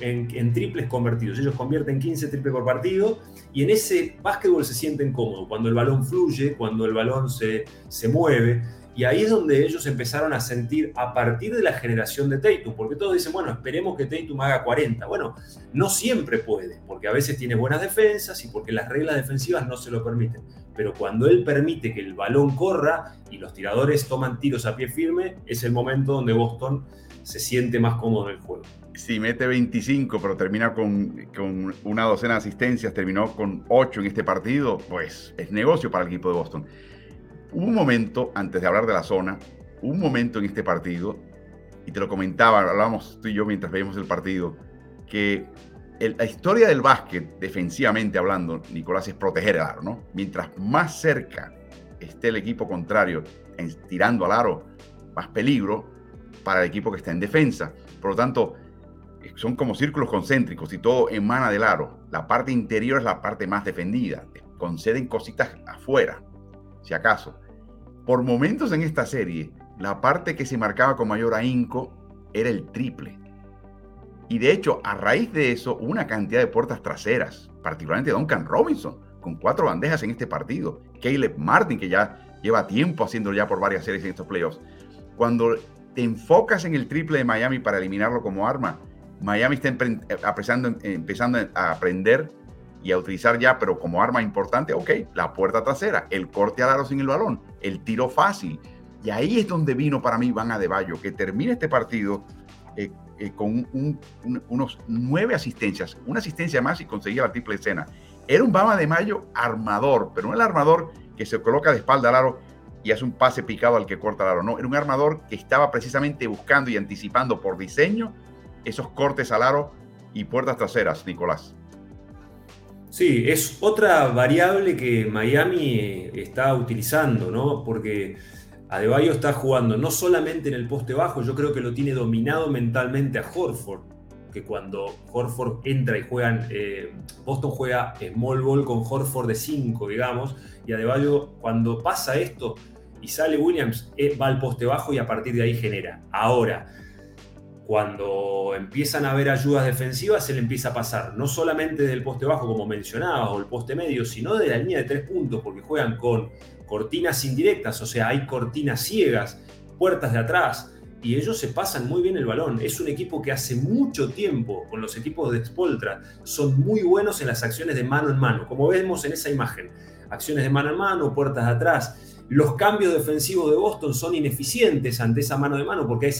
en, triples convertidos. Ellos convierten 15 triples por partido y en ese básquetbol se sienten cómodos, cuando el balón fluye, cuando el balón se, se mueve. Y ahí es donde ellos empezaron a sentir a partir de la generación de Tatum, porque todos dicen, bueno, esperemos que Tatum haga 40. Bueno, no siempre puede, porque a veces tiene buenas defensas y porque las reglas defensivas no se lo permiten. Pero cuando él permite que el balón corra y los tiradores toman tiros a pie firme, es el momento donde Boston se siente más cómodo en el juego si mete 25, pero termina con, con, una docena de asistencias, terminó con 8 en este partido, pues es negocio para el equipo de Boston. Hubo un momento, antes de hablar de la zona, un momento en este partido, y te lo comentaba, hablábamos tú y yo mientras veíamos el partido, que la historia del básquet, defensivamente hablando, Nicolás, es proteger el aro, ¿no? Mientras más cerca esté el equipo contrario tirando al aro, más peligro para el equipo que está en defensa. Por lo tanto, son como círculos concéntricos y todo emana del aro. La parte interior es la parte más defendida. Conceden cositas afuera, si acaso. Por momentos en esta serie, la parte que se marcaba con mayor ahínco era el triple. Y de hecho, a raíz de eso, una cantidad de puertas traseras, particularmente Duncan Robinson, con cuatro bandejas en este partido. Caleb Martin, que ya lleva tiempo haciéndolo ya por varias series en estos playoffs. Cuando te enfocas en el triple de Miami para eliminarlo como arma, Miami está empezando, empezando a aprender y a utilizar ya, pero como arma importante, ok, la puerta trasera, el corte al aro sin el balón, el tiro fácil. Y ahí es donde vino para mí Van Adebayo, que termina este partido eh, eh, con unos nueve asistencias, una asistencia más y conseguía la triple escena. Era un Bama de Mayo armador, pero no el armador que se coloca de espalda al aro y hace un pase picado al que corta el aro. No, era un armador que estaba precisamente buscando y anticipando por diseño esos cortes al aro y puertas traseras, Nicolás. Sí, es otra variable que Miami está utilizando, ¿no? Porque Adebayo está jugando no solamente en el poste bajo, yo creo que lo tiene dominado mentalmente a Horford, que cuando Horford entra y juegan, eh, Boston juega small ball con Horford de 5, digamos, y Adebayo cuando pasa esto y sale Williams, eh, va al poste bajo y a partir de ahí genera. Ahora, cuando empiezan a haber ayudas defensivas, se le empieza a pasar, no solamente del poste bajo, como mencionaba, o el poste medio, sino de la línea de tres puntos, porque juegan con cortinas indirectas, o sea, hay cortinas ciegas, puertas de atrás, y ellos se pasan muy bien el balón. Es un equipo que hace mucho tiempo, con los equipos de Spoltra, son muy buenos en las acciones de mano en mano, como vemos en esa imagen. Acciones de mano en mano, puertas de atrás. Los cambios defensivos de Boston son ineficientes ante esa mano de mano porque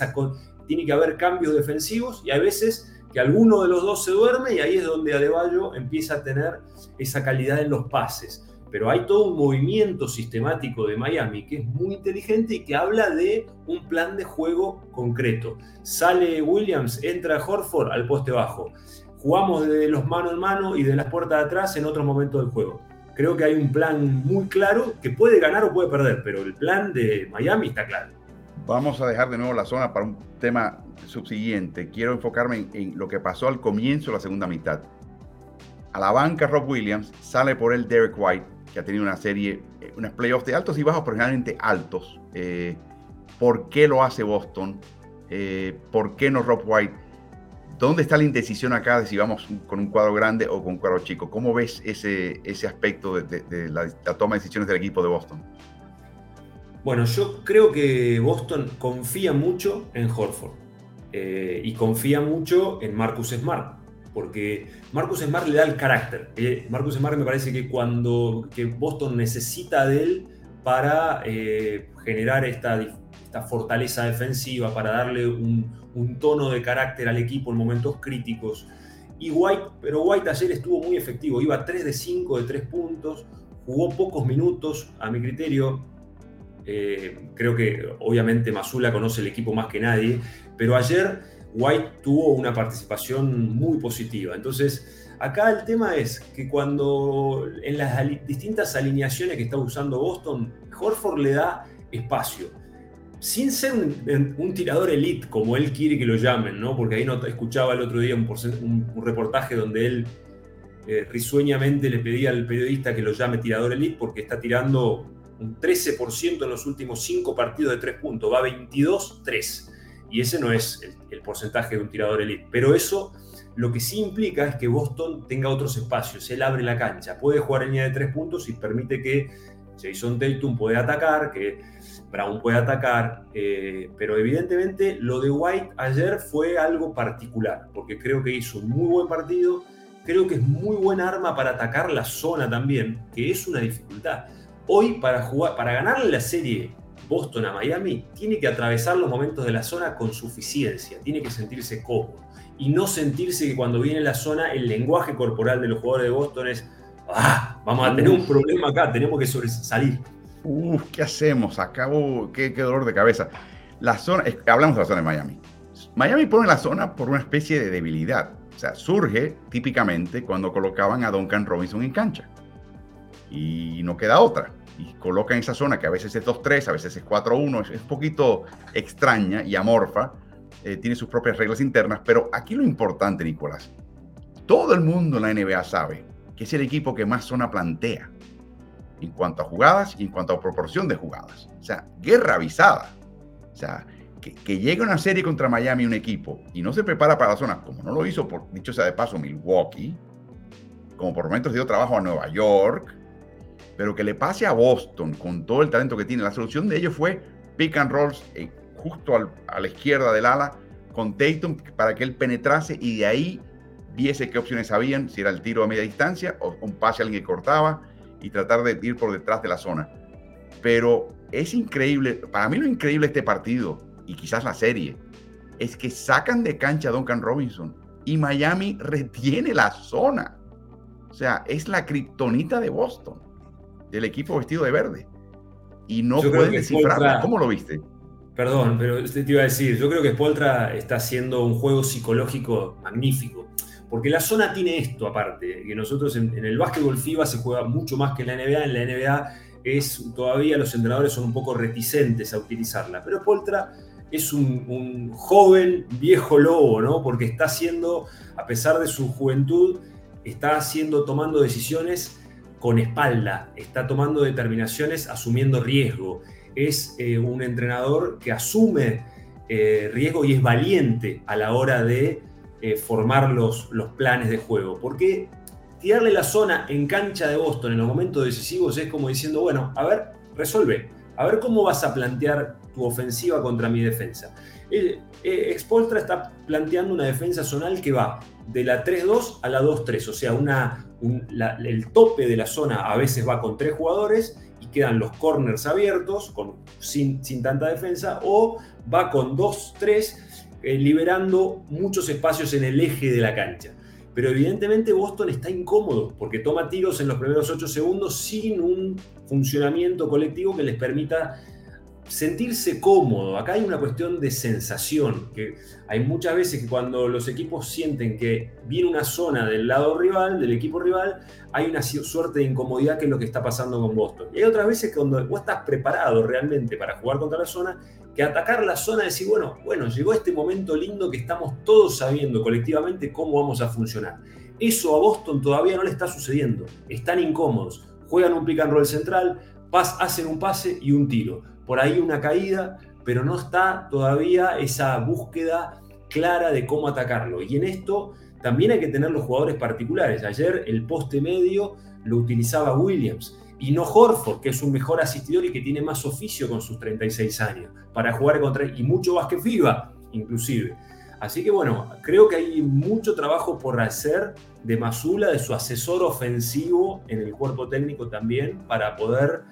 tiene que haber cambios defensivos y hay veces que alguno de los dos se duerme y ahí es donde Adebayo empieza a tener esa calidad en los pases. Pero hay todo un movimiento sistemático de Miami que es muy inteligente y que habla de un plan de juego concreto. Sale Williams, entra Horford al poste bajo. Jugamos de los mano en mano y de las puertas de atrás en otro momento del juego. Creo que hay un plan muy claro que puede ganar o puede perder, pero el plan de Miami está claro. Vamos a dejar de nuevo la zona para un tema subsiguiente. Quiero enfocarme en, lo que pasó al comienzo de la segunda mitad. A la banca Rob Williams sale por él Derek White, que ha tenido una serie, eh, unas playoffs de altos y bajos, pero generalmente altos. Eh, ¿Por qué lo hace Boston? Eh, ¿Por qué no Rob White? ¿Dónde está la indecisión acá de si vamos con un cuadro grande o con un cuadro chico? ¿Cómo ves ese, ese aspecto de, la, toma de decisiones del equipo de Boston? Bueno, yo creo que Boston confía mucho en Horford y confía mucho en Marcus Smart, porque Marcus Smart le da el carácter. Eh, Marcus Smart me parece que cuando Boston necesita de él para eh, generar esta esta fortaleza defensiva, para darle un, tono de carácter al equipo en momentos críticos. Y White, pero White ayer estuvo muy efectivo, iba 3 de 5 de 3 puntos, jugó pocos minutos, a mi criterio. Eh, creo que obviamente Masula conoce el equipo más que nadie, pero ayer White tuvo una participación muy positiva. Entonces, acá el tema es que cuando en las distintas alineaciones que está usando Boston, Horford le da espacio. Sin ser un, tirador elite, como él quiere que lo llamen, ¿no? Porque ahí no, escuchaba el otro día un, reportaje donde él eh, risueñamente le pedía al periodista que lo llame tirador elite porque está tirando un 13% en los últimos 5 partidos de 3 puntos, va 22-3 y ese no es el, porcentaje de un tirador elite. Pero eso lo que sí implica es que Boston tenga otros espacios, él abre la cancha, puede jugar en línea de tres puntos y permite que Jason Tatum pueda atacar, que Brown pueda atacar, eh, pero evidentemente lo de White ayer fue algo particular, porque creo que hizo un muy buen partido, creo que es muy buena arma para atacar la zona también, que es una dificultad. Hoy para jugar, para ganarle la serie Boston a Miami, tiene que atravesar los momentos de la zona con suficiencia, tiene que sentirse cómodo y no sentirse que cuando viene la zona el lenguaje corporal de los jugadores de Boston es, ah, vamos a tener un problema acá, tenemos que salir. Uf, ¿qué hacemos? Acabo, qué, qué dolor de cabeza. La zona, hablamos de la zona de Miami. Miami pone la zona por una especie de debilidad. O sea, surge típicamente cuando colocaban a Duncan Robinson en cancha. Y no queda otra y coloca en esa zona que a veces es 2-3, a veces es 4-1, es, un poquito extraña y amorfa, eh, tiene sus propias reglas internas, pero aquí lo importante, Nicolás, todo el mundo en la NBA sabe que es el equipo que más zona plantea en cuanto a jugadas y en cuanto a proporción de jugadas. O sea, guerra avisada. O sea, que, que llegue una serie contra Miami un equipo y no se prepara para la zona, como no lo hizo, por dicho sea de paso, Milwaukee, como por momentos dio trabajo a Nueva York, pero que le pase a Boston con todo el talento que tiene. La solución de ello fue pick and rolls eh, justo a la izquierda del ala con Tatum para que él penetrase y de ahí viese qué opciones habían, si era el tiro a media distancia o un pase a alguien que cortaba y tratar de ir por detrás de la zona. Pero es increíble, para mí lo increíble este partido y quizás la serie, es que sacan de cancha a Duncan Robinson y Miami [LAUGHS] retiene la zona. O sea, es la kriptonita de Boston del equipo vestido de verde. Y no puedes descifrarla. ¿Cómo lo viste? Perdón, pero te iba a decir, yo creo que Spoltra está haciendo un juego psicológico magnífico. Porque la zona tiene esto aparte, que nosotros en, el básquetbol FIBA se juega mucho más que en la NBA. En la NBA es todavía los entrenadores son un poco reticentes a utilizarla. Pero Spoltra es un, un, joven viejo lobo, ¿no? Porque está haciendo, a pesar de su juventud, está haciendo, tomando decisiones con espalda, está tomando determinaciones asumiendo riesgo. Es eh, un entrenador que asume eh, riesgo y es valiente a la hora de eh, formar los, los planes de juego. Porque tirarle la zona en cancha de Boston en los momentos decisivos es como diciendo, bueno, a ver, resuelve, a ver cómo vas a plantear tu ofensiva contra mi defensa. Expolstra está planteando una defensa zonal que va de la 3-2 a la 2-3, o sea, una, el tope de la zona a veces va con tres jugadores y quedan los corners abiertos con, sin, sin tanta defensa, o va con 2-3 eh, liberando muchos espacios en el eje de la cancha. Pero evidentemente Boston está incómodo porque toma tiros en los primeros 8 segundos sin un funcionamiento colectivo que les permita sentirse cómodo. Acá hay una cuestión de sensación, que hay muchas veces que cuando los equipos sienten que viene una zona del lado rival, del equipo rival, hay una suerte de incomodidad que es lo que está pasando con Boston. Y hay otras veces que cuando vos estás preparado realmente para jugar contra la zona, que atacar la zona y decir, bueno, bueno, llegó este momento lindo que estamos todos sabiendo colectivamente cómo vamos a funcionar. Eso a Boston todavía no le está sucediendo. Están incómodos. Juegan un pick and roll central, hacen un pase y un tiro por ahí una caída, pero no está todavía esa búsqueda clara de cómo atacarlo. Y en esto también hay que tener los jugadores particulares. Ayer el poste medio lo utilizaba Williams y no Horford, que es un mejor asistidor y que tiene más oficio con sus 36 años, para jugar contra y mucho más que FIBA, inclusive. Así que bueno, creo que hay mucho trabajo por hacer de Masula, de su asesor ofensivo en el cuerpo técnico también, para poder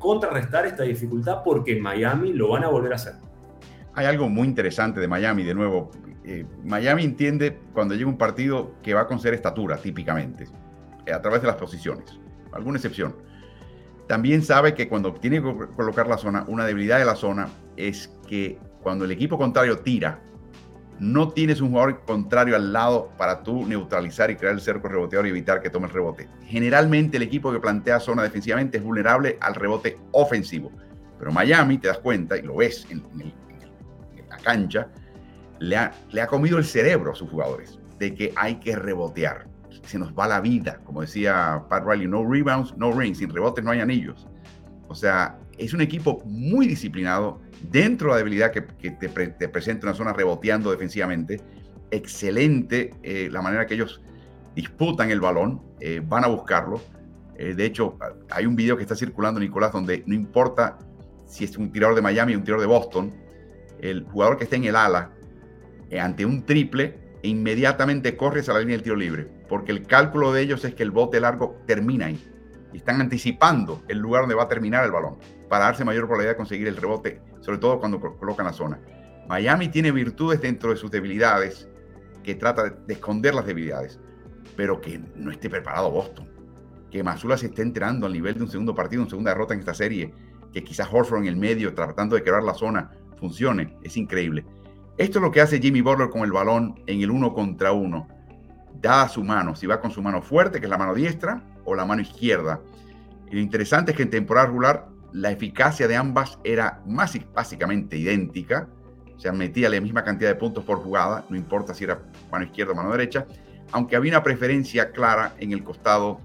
contrarrestar esta dificultad porque en Miami lo van a volver a hacer. Hay algo muy interesante de Miami, de nuevo. Eh, Miami entiende cuando llega un partido que va a conceder estatura, típicamente, eh, a través de las posiciones. Alguna excepción. También sabe que cuando tiene que colocar la zona, una debilidad de la zona es que cuando el equipo contrario tira, no tienes un jugador contrario al lado para tú neutralizar y crear el cerco reboteador y evitar que tome el rebote. Generalmente el equipo que plantea zona defensivamente es vulnerable al rebote ofensivo. Pero Miami, te das cuenta, y lo ves en, la cancha, le ha, le ha comido el cerebro a sus jugadores de que hay que rebotear. Se nos va la vida, como decía Pat Riley, no rebounds, no rings, sin rebotes no hay anillos. O sea, es un equipo muy disciplinado dentro de la debilidad que, te, presenta una zona reboteando defensivamente. Excelente eh, la manera que ellos disputan el balón, eh, van a buscarlo. Eh, de hecho, hay un video que está circulando, Nicolás, donde no importa si es un tirador de Miami o un tirador de Boston, el jugador que está en el ala, ante un triple, inmediatamente corre a la línea del tiro libre, porque el cálculo de ellos es que el bote largo termina ahí. Están anticipando el lugar donde va a terminar el balón para darse mayor probabilidad de conseguir el rebote, sobre todo cuando colocan la zona. Miami tiene virtudes dentro de sus debilidades, que trata de esconder las debilidades, pero que no esté preparado Boston. Que Masula se esté enterando al nivel de un segundo partido, una segunda derrota en esta serie, que quizás Horford en el medio tratando de quebrar la zona funcione, es increíble. Esto es lo que hace Jimmy Butler con el balón en el uno contra uno. Da su mano, si va con su mano fuerte, que es la mano diestra, o la mano izquierda. Lo interesante es que en temporada regular la eficacia de ambas era básicamente idéntica, o sea, metía la misma cantidad de puntos por jugada, no importa si era mano izquierda o mano derecha, aunque había una preferencia clara en el costado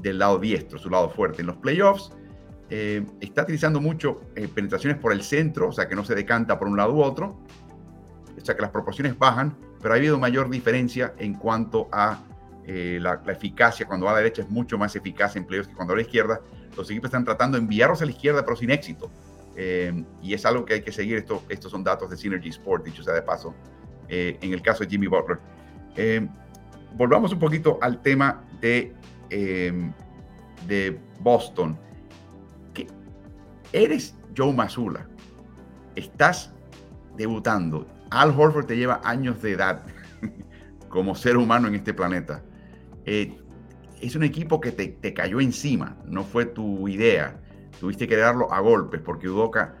del lado diestro, su lado fuerte. En los playoffs eh, está utilizando mucho eh, penetraciones por el centro, o sea, que no se decanta por un lado u otro, o sea, que las proporciones bajan, pero ha habido mayor diferencia en cuanto a eh, la, eficacia cuando va a la derecha es mucho más eficaz en playoffs que cuando va a la izquierda. Los equipos están tratando de enviarlos a la izquierda, pero sin éxito. Eh, y es algo que hay que seguir. Esto, estos son datos de Synergy Sport, dicho sea de paso, eh, en el caso de Jimmy Butler. volvamos un poquito al tema de, de Boston. eres Joe Mazula. Estás debutando. Al Horford te lleva años de edad [LAUGHS] como ser humano en este planeta. Eh, es un equipo que te, cayó encima, no fue tu idea. Tuviste que darlo a golpes porque Udoca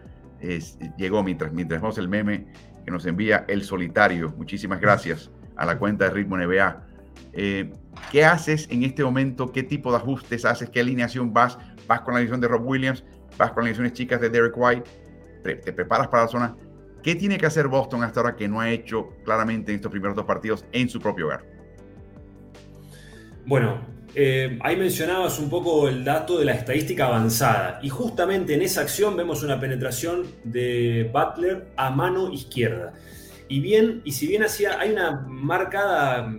llegó mientras, mientras vemos el meme que nos envía el solitario. Muchísimas gracias a la cuenta de Ritmo NBA. Eh, ¿Qué haces en este momento? ¿Qué tipo de ajustes haces? ¿Qué alineación vas? ¿Vas con la alineación de Rob Williams? ¿Vas con las alineaciones chicas de Derek White? ¿Te, preparas para la zona? ¿Qué tiene que hacer Boston hasta ahora que no ha hecho claramente en estos primeros dos partidos en su propio hogar? Bueno, eh, ahí mencionabas un poco el dato de la estadística avanzada y justamente en esa acción vemos una penetración de Butler a mano izquierda. Y bien, y si bien hacía, hay una marcada,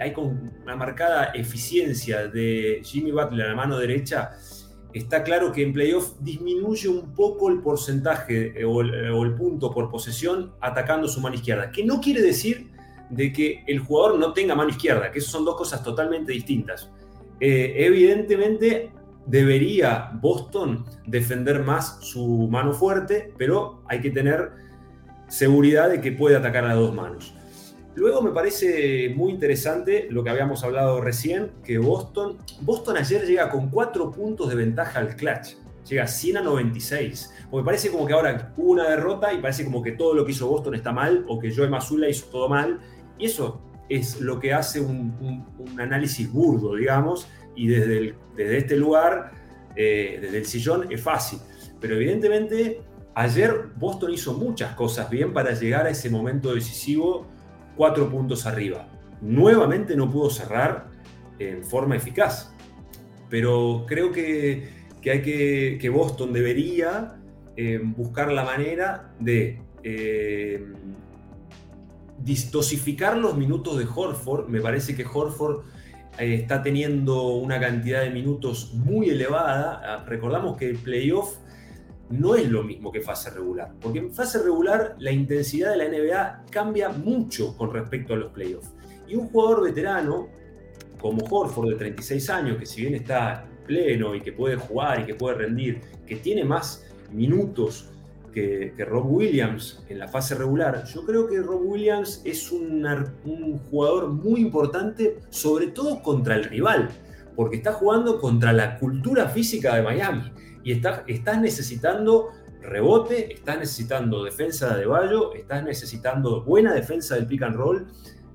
hay una marcada eficiencia de Jimmy Butler a la mano derecha, está claro que en playoff disminuye un poco el porcentaje eh, o el, punto por posesión atacando su mano izquierda, que no quiere decir de que el jugador no tenga mano izquierda, que son dos cosas totalmente distintas. Eh, evidentemente debería Boston defender más su mano fuerte, pero hay que tener seguridad de que puede atacar a dos manos. Luego me parece muy interesante lo que habíamos hablado recién, que Boston, Boston ayer llega con cuatro puntos de ventaja al clutch, llega 100 a 96, porque parece como que ahora hubo una derrota y parece como que todo lo que hizo Boston está mal o que Joe Mazula hizo todo mal, y eso es lo que hace un, análisis burdo, digamos, y desde, desde este lugar, eh, desde el sillón, es fácil. Pero evidentemente ayer Boston hizo muchas cosas bien para llegar a ese momento decisivo cuatro puntos arriba. Nuevamente no pudo cerrar en forma eficaz, pero creo que, hay que, Boston debería eh, buscar la manera de eh, distosificar los minutos de Horford. Me parece que Horford eh, está teniendo una cantidad de minutos muy elevada. Ah, recordamos que el playoff no es lo mismo que fase regular, porque en fase regular la intensidad de la NBA cambia mucho con respecto a los playoffs. Y un jugador veterano, como Horford de 36 años, que si bien está pleno y que puede jugar y que puede rendir, que tiene más minutos que, Rob Williams en la fase regular, yo creo que Rob Williams es un, jugador muy importante, sobre todo contra el rival, porque está jugando contra la cultura física de Miami y está, estás necesitando rebote, estás necesitando defensa de Bayo, estás necesitando buena defensa del pick and roll.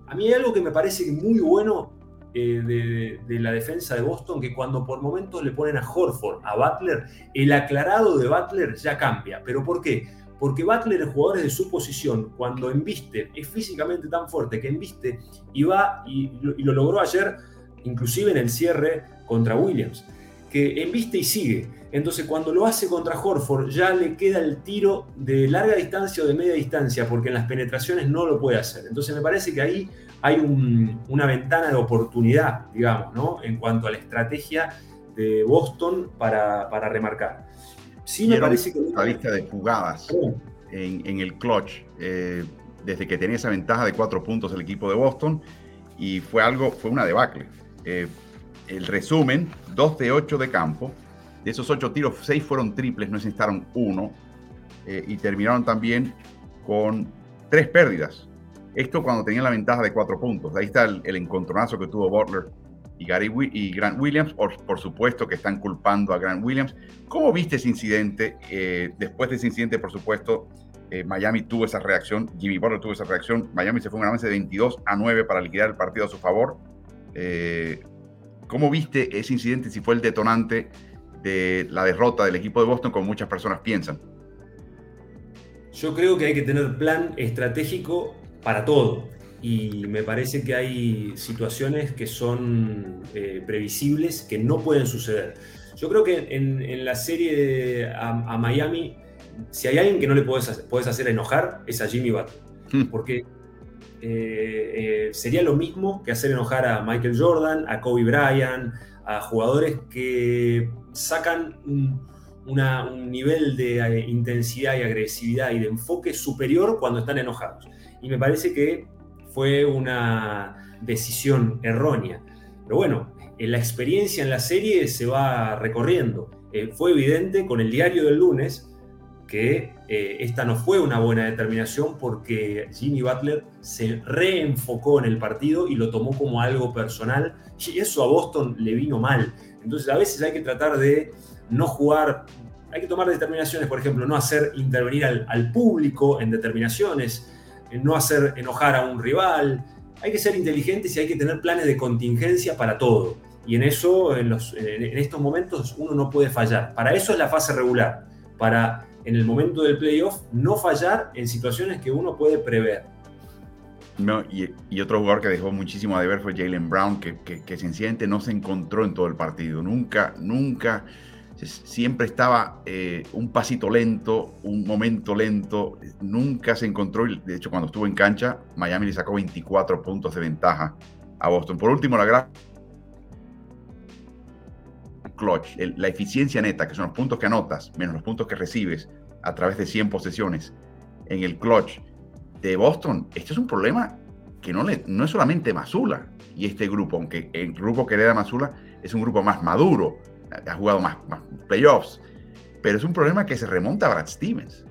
A mí hay algo que me parece muy bueno eh, de, la defensa de Boston, que cuando por momentos le ponen a Horford, a Butler, el aclarado de Butler ya cambia. ¿Pero por qué? Porque Butler, es jugadores de su posición, cuando embiste, es físicamente tan fuerte que embiste y va, y, y lo logró ayer, inclusive en el cierre contra Williams, que embiste y sigue. Entonces, cuando lo hace contra Horford, ya le queda el tiro de larga distancia o de media distancia, porque en las penetraciones no lo puede hacer. Entonces, me parece que ahí hay una ventana de oportunidad, digamos, ¿no? En cuanto a la estrategia de Boston para, remarcar. Sí, me parece que. La lista de jugadas en, el clutch, eh, desde que tenía esa ventaja de cuatro puntos el equipo de Boston, y fue algo, fue una debacle. Eh, el resumen: 2 de 8 de campo. De esos 8 tiros, 6 fueron triples, no necesitaron uno. Eh, y terminaron también con tres pérdidas. Esto cuando tenía la ventaja de cuatro puntos. Ahí está el, encontronazo que tuvo Butler y, Gary, y Grant Williams. Por, supuesto que están culpando a Grant Williams. ¿Cómo viste ese incidente? Eh, después de ese incidente, por supuesto, eh, Miami tuvo esa reacción. Jimmy Butler tuvo esa reacción. Miami se fue un avance de 22 a 9 para liquidar el partido a su favor. Eh, ¿Cómo viste ese incidente? Si fue el detonante de la derrota del equipo de Boston, como muchas personas piensan. Yo creo que hay que tener plan estratégico para todo. Y me parece que hay situaciones que son eh, previsibles, que no pueden suceder. Yo creo que en, la serie a, Miami, si hay alguien que no le puedes hacer, enojar, es a Jimmy Butler. Hmm. Porque eh, eh, sería lo mismo que hacer enojar a Michael Jordan, a Kobe Bryant, a jugadores que sacan un, un nivel de intensidad y agresividad y de enfoque superior cuando están enojados y me parece que fue una decisión errónea. Pero bueno, en la experiencia en la serie se va recorriendo. Eh, fue evidente con el diario del lunes que eh, esta no fue una buena determinación porque Jimmy Butler se reenfocó en el partido y lo tomó como algo personal y eso a Boston le vino mal. Entonces a veces hay que tratar de no jugar, hay que tomar determinaciones, por ejemplo, no hacer intervenir al, al público en determinaciones, no hacer enojar a un rival. Hay que ser inteligentes y hay que tener planes de contingencia para todo. Y en eso, en, los, en estos momentos, uno no puede fallar. Para eso es la fase regular. Para, en el momento del playoff, no fallar en situaciones que uno puede prever. No, y, otro jugador que dejó muchísimo a deber fue Jalen Brown, que, que, que sencillamente no se encontró en todo el partido. Nunca, nunca siempre estaba eh, un pasito lento, un momento lento, nunca se encontró, de hecho cuando estuvo en cancha, Miami le sacó 24 puntos de ventaja a Boston. Por último, la gran clutch, la eficiencia neta, que son los puntos que anotas, menos los puntos que recibes a través de 100 posesiones en el clutch de Boston, esto es un problema que no, le, no es solamente Masula y este grupo, aunque el grupo que le da Masula es un grupo más maduro, ha jugado más, playoffs, pero es un problema que se remonta a Brad Stevens,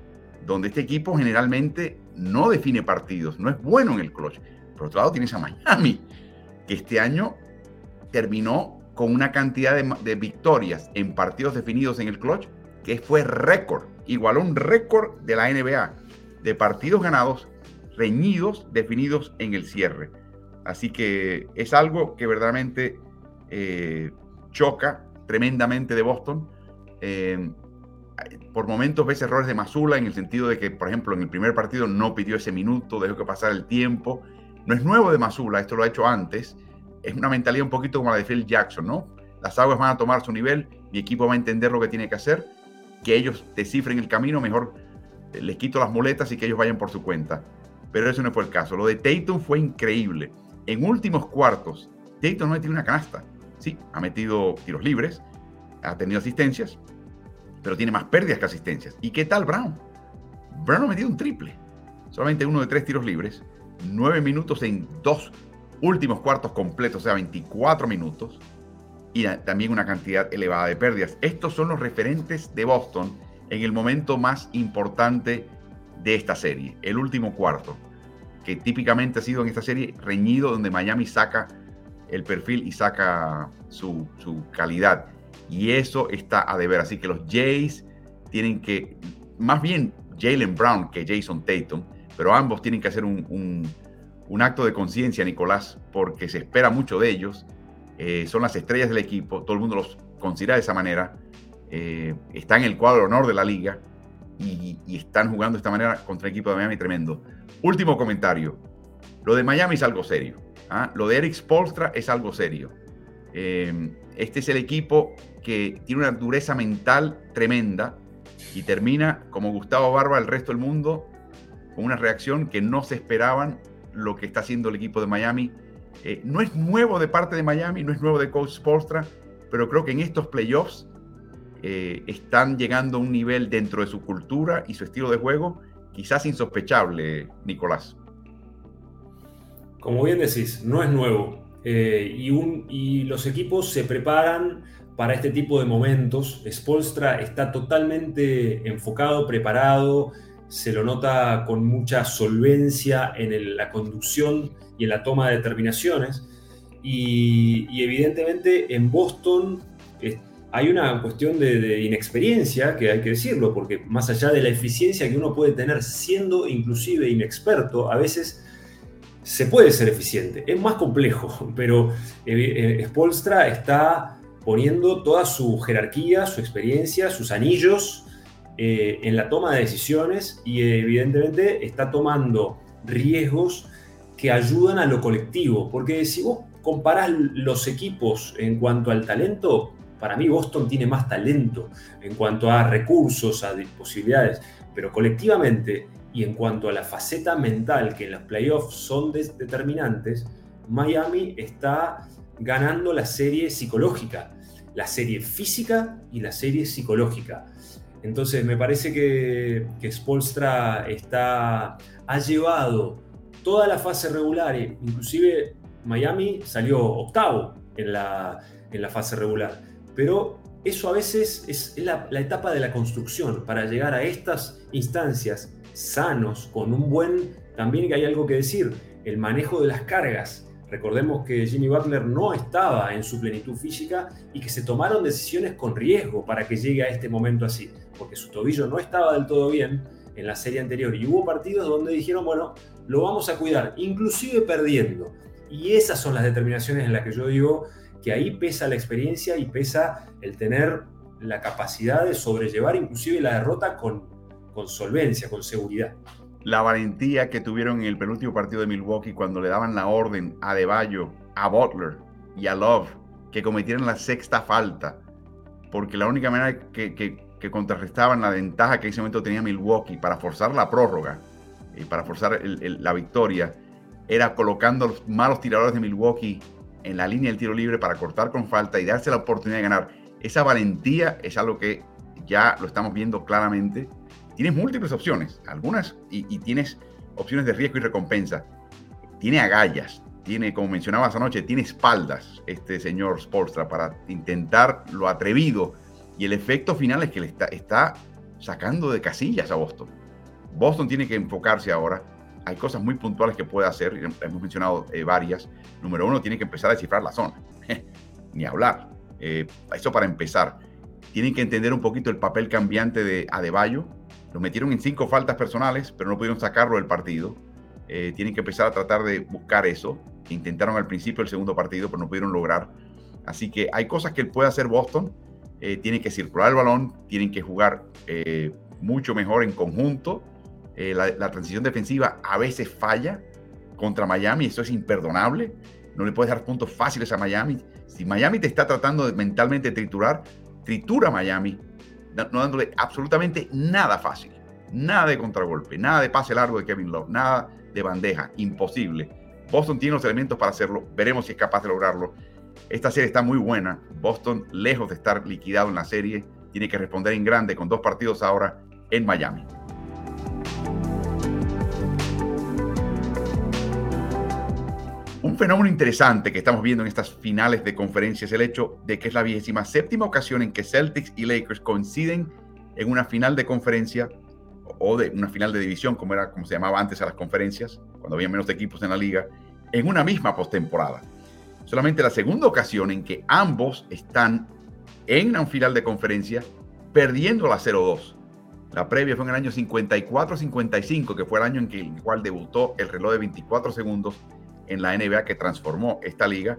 donde este equipo generalmente no define partidos, no es bueno en el clutch. Por otro lado, tienes a Miami, que este año terminó con una cantidad de, victorias en partidos definidos en el clutch que fue récord, igualó un récord de la NBA de partidos ganados, reñidos, definidos en el cierre. Así que es algo que verdaderamente eh, choca tremendamente de Boston. Eh, por momentos ves errores de Masula en el sentido de que, por ejemplo, en el primer partido no pidió ese minuto, dejó que pasara el tiempo. No es nuevo de Masula, esto lo ha hecho antes. Es una mentalidad un poquito como la de Phil Jackson, ¿no? Las aguas van a tomar su nivel, mi equipo va a entender lo que tiene que hacer, que ellos descifren el camino, mejor eh, les quito las muletas y que ellos vayan por su cuenta. Pero eso no fue el caso. Lo de Tatum fue increíble. En últimos cuartos, Tatum no metió una canasta. Sí, ha metido tiros libres, ha tenido asistencias, pero tiene más pérdidas que asistencias. ¿Y qué tal Brown? Brown ha metido un triple. Solamente uno de tres tiros libres, nueve minutos en dos últimos cuartos completos, o sea, 24 minutos. y también una cantidad elevada de pérdidas. Estos son los referentes de Boston en el momento más importante de esta serie, el último cuarto, que típicamente ha sido en esta serie reñido donde Miami saca el perfil y saca su, calidad. Y eso está a deber. Así que los Jays tienen que, más bien Jalen Brown que Jason Tatum, pero ambos tienen que hacer un, acto de conciencia, Nicolás, porque se espera mucho de ellos. Eh, son las estrellas del equipo, todo el mundo los considera de esa manera. Eh, está en el cuadro honor de la liga y, están jugando de esta manera contra el equipo de Miami tremendo. Último comentario. Lo de Miami es algo serio. ¿Ah? Lo de Eric Spolstra es algo serio. Eh, este es el equipo que tiene una dureza mental tremenda y termina como Gustavo Barba el resto del mundo con una reacción que no se esperaban lo que está haciendo el equipo de Miami. Eh, no es nuevo de parte de Miami, no es nuevo de Coach Spolstra, pero creo que en estos playoffs eh, están llegando a un nivel dentro de su cultura y su estilo de juego quizás insospechable, Nicolás. Como bien decís, no es nuevo. Eh, y, los equipos se preparan para este tipo de momentos. Spolstra está totalmente enfocado, preparado, se lo nota con mucha solvencia en la conducción y en la toma de determinaciones. Y, evidentemente en Boston hay una cuestión de, inexperiencia, que hay que decirlo, porque más allá de la eficiencia que uno puede tener siendo inclusive inexperto, a veces se puede ser eficiente. Es más complejo, [LAUGHS] pero eh, eh, Spolstra está poniendo toda su jerarquía, su experiencia, sus anillos eh, en la toma de decisiones y evidentemente está tomando riesgos que ayudan a lo colectivo. Porque si vos comparás los equipos en cuanto al talento, para mí Boston tiene más talento en cuanto a recursos, a posibilidades, pero colectivamente y en cuanto a la faceta mental que en los playoffs son determinantes, Miami está ganando la serie psicológica, la serie física y la serie psicológica. Entonces me parece que, que Spolstra está, ha llevado toda la fase regular, inclusive Miami salió octavo en la, en la fase regular, pero eso a veces es la, la etapa de la construcción para llegar a estas instancias sanos, con un buen, también que hay algo que decir, el manejo de las cargas, Recordemos que Jimmy Butler no estaba en su plenitud física y que se tomaron decisiones con riesgo para que llegue a este momento así, porque su tobillo no estaba del todo bien en la serie anterior y hubo partidos donde dijeron, bueno, lo vamos a cuidar, inclusive perdiendo. Y esas son las determinaciones en las que yo digo que ahí pesa la experiencia y pesa el tener la capacidad de sobrellevar inclusive la derrota con, con solvencia, con seguridad la valentía que tuvieron en el penúltimo partido de Milwaukee cuando le daban la orden a Deballo, a Butler y a Love que cometieran la sexta falta, porque la única manera que, contrarrestaban la ventaja que en ese momento tenía Milwaukee para forzar la prórroga y para forzar la victoria era colocando los malos tiradores de Milwaukee en la línea del tiro libre para cortar con falta y darse la oportunidad de ganar. Esa valentía es algo que ya lo estamos viendo claramente tienes múltiples opciones, algunas, y, tienes opciones de riesgo y recompensa. Tiene agallas, tiene, como mencionabas anoche, tiene espaldas este señor Sportstra para intentar lo atrevido y el efecto final es que le está, está sacando de casillas a Boston. Boston tiene que enfocarse ahora. Hay cosas muy puntuales que puede hacer, hemos mencionado eh, varias. Número uno, tiene que empezar a descifrar la zona. [LAUGHS] Ni hablar. Eh, eso para empezar. Tienen que entender un poquito el papel cambiante de Adebayo, lo metieron en cinco faltas personales, pero no pudieron sacarlo del partido. Eh, tienen que empezar a tratar de buscar eso, intentaron al principio del segundo partido, pero no pudieron lograr. Así que hay cosas que puede hacer Boston. Eh, tiene que circular el balón, tienen que jugar eh, mucho mejor en conjunto. La, la, transición defensiva a veces falla contra Miami, eso es imperdonable. No le puedes dar puntos fáciles a Miami. Si Miami te está tratando de mentalmente triturar, tritura Miami no dándole absolutamente nada fácil, nada de contragolpe, nada de pase largo de Kevin Love, nada de bandeja, imposible. Boston tiene los elementos para hacerlo, veremos si es capaz de lograrlo. Esta serie está muy buena, Boston lejos de estar liquidado en la serie, tiene que responder en grande con dos partidos ahora en Miami. Fenómeno interesante que estamos viendo en estas finales de conferencia es el hecho de que es la vigésima séptima ocasión en que Celtics y Lakers coinciden en una final de conferencia o de una final de división, como era como se llamaba antes a las conferencias, cuando había menos equipos en la liga, en una misma postemporada. Solamente la segunda ocasión en que ambos están en una final de conferencia perdiendo la 0-2. La previa fue en el año 54-55, que fue el año en, que, el cual debutó el reloj de 24 segundos en la NBA que transformó esta liga.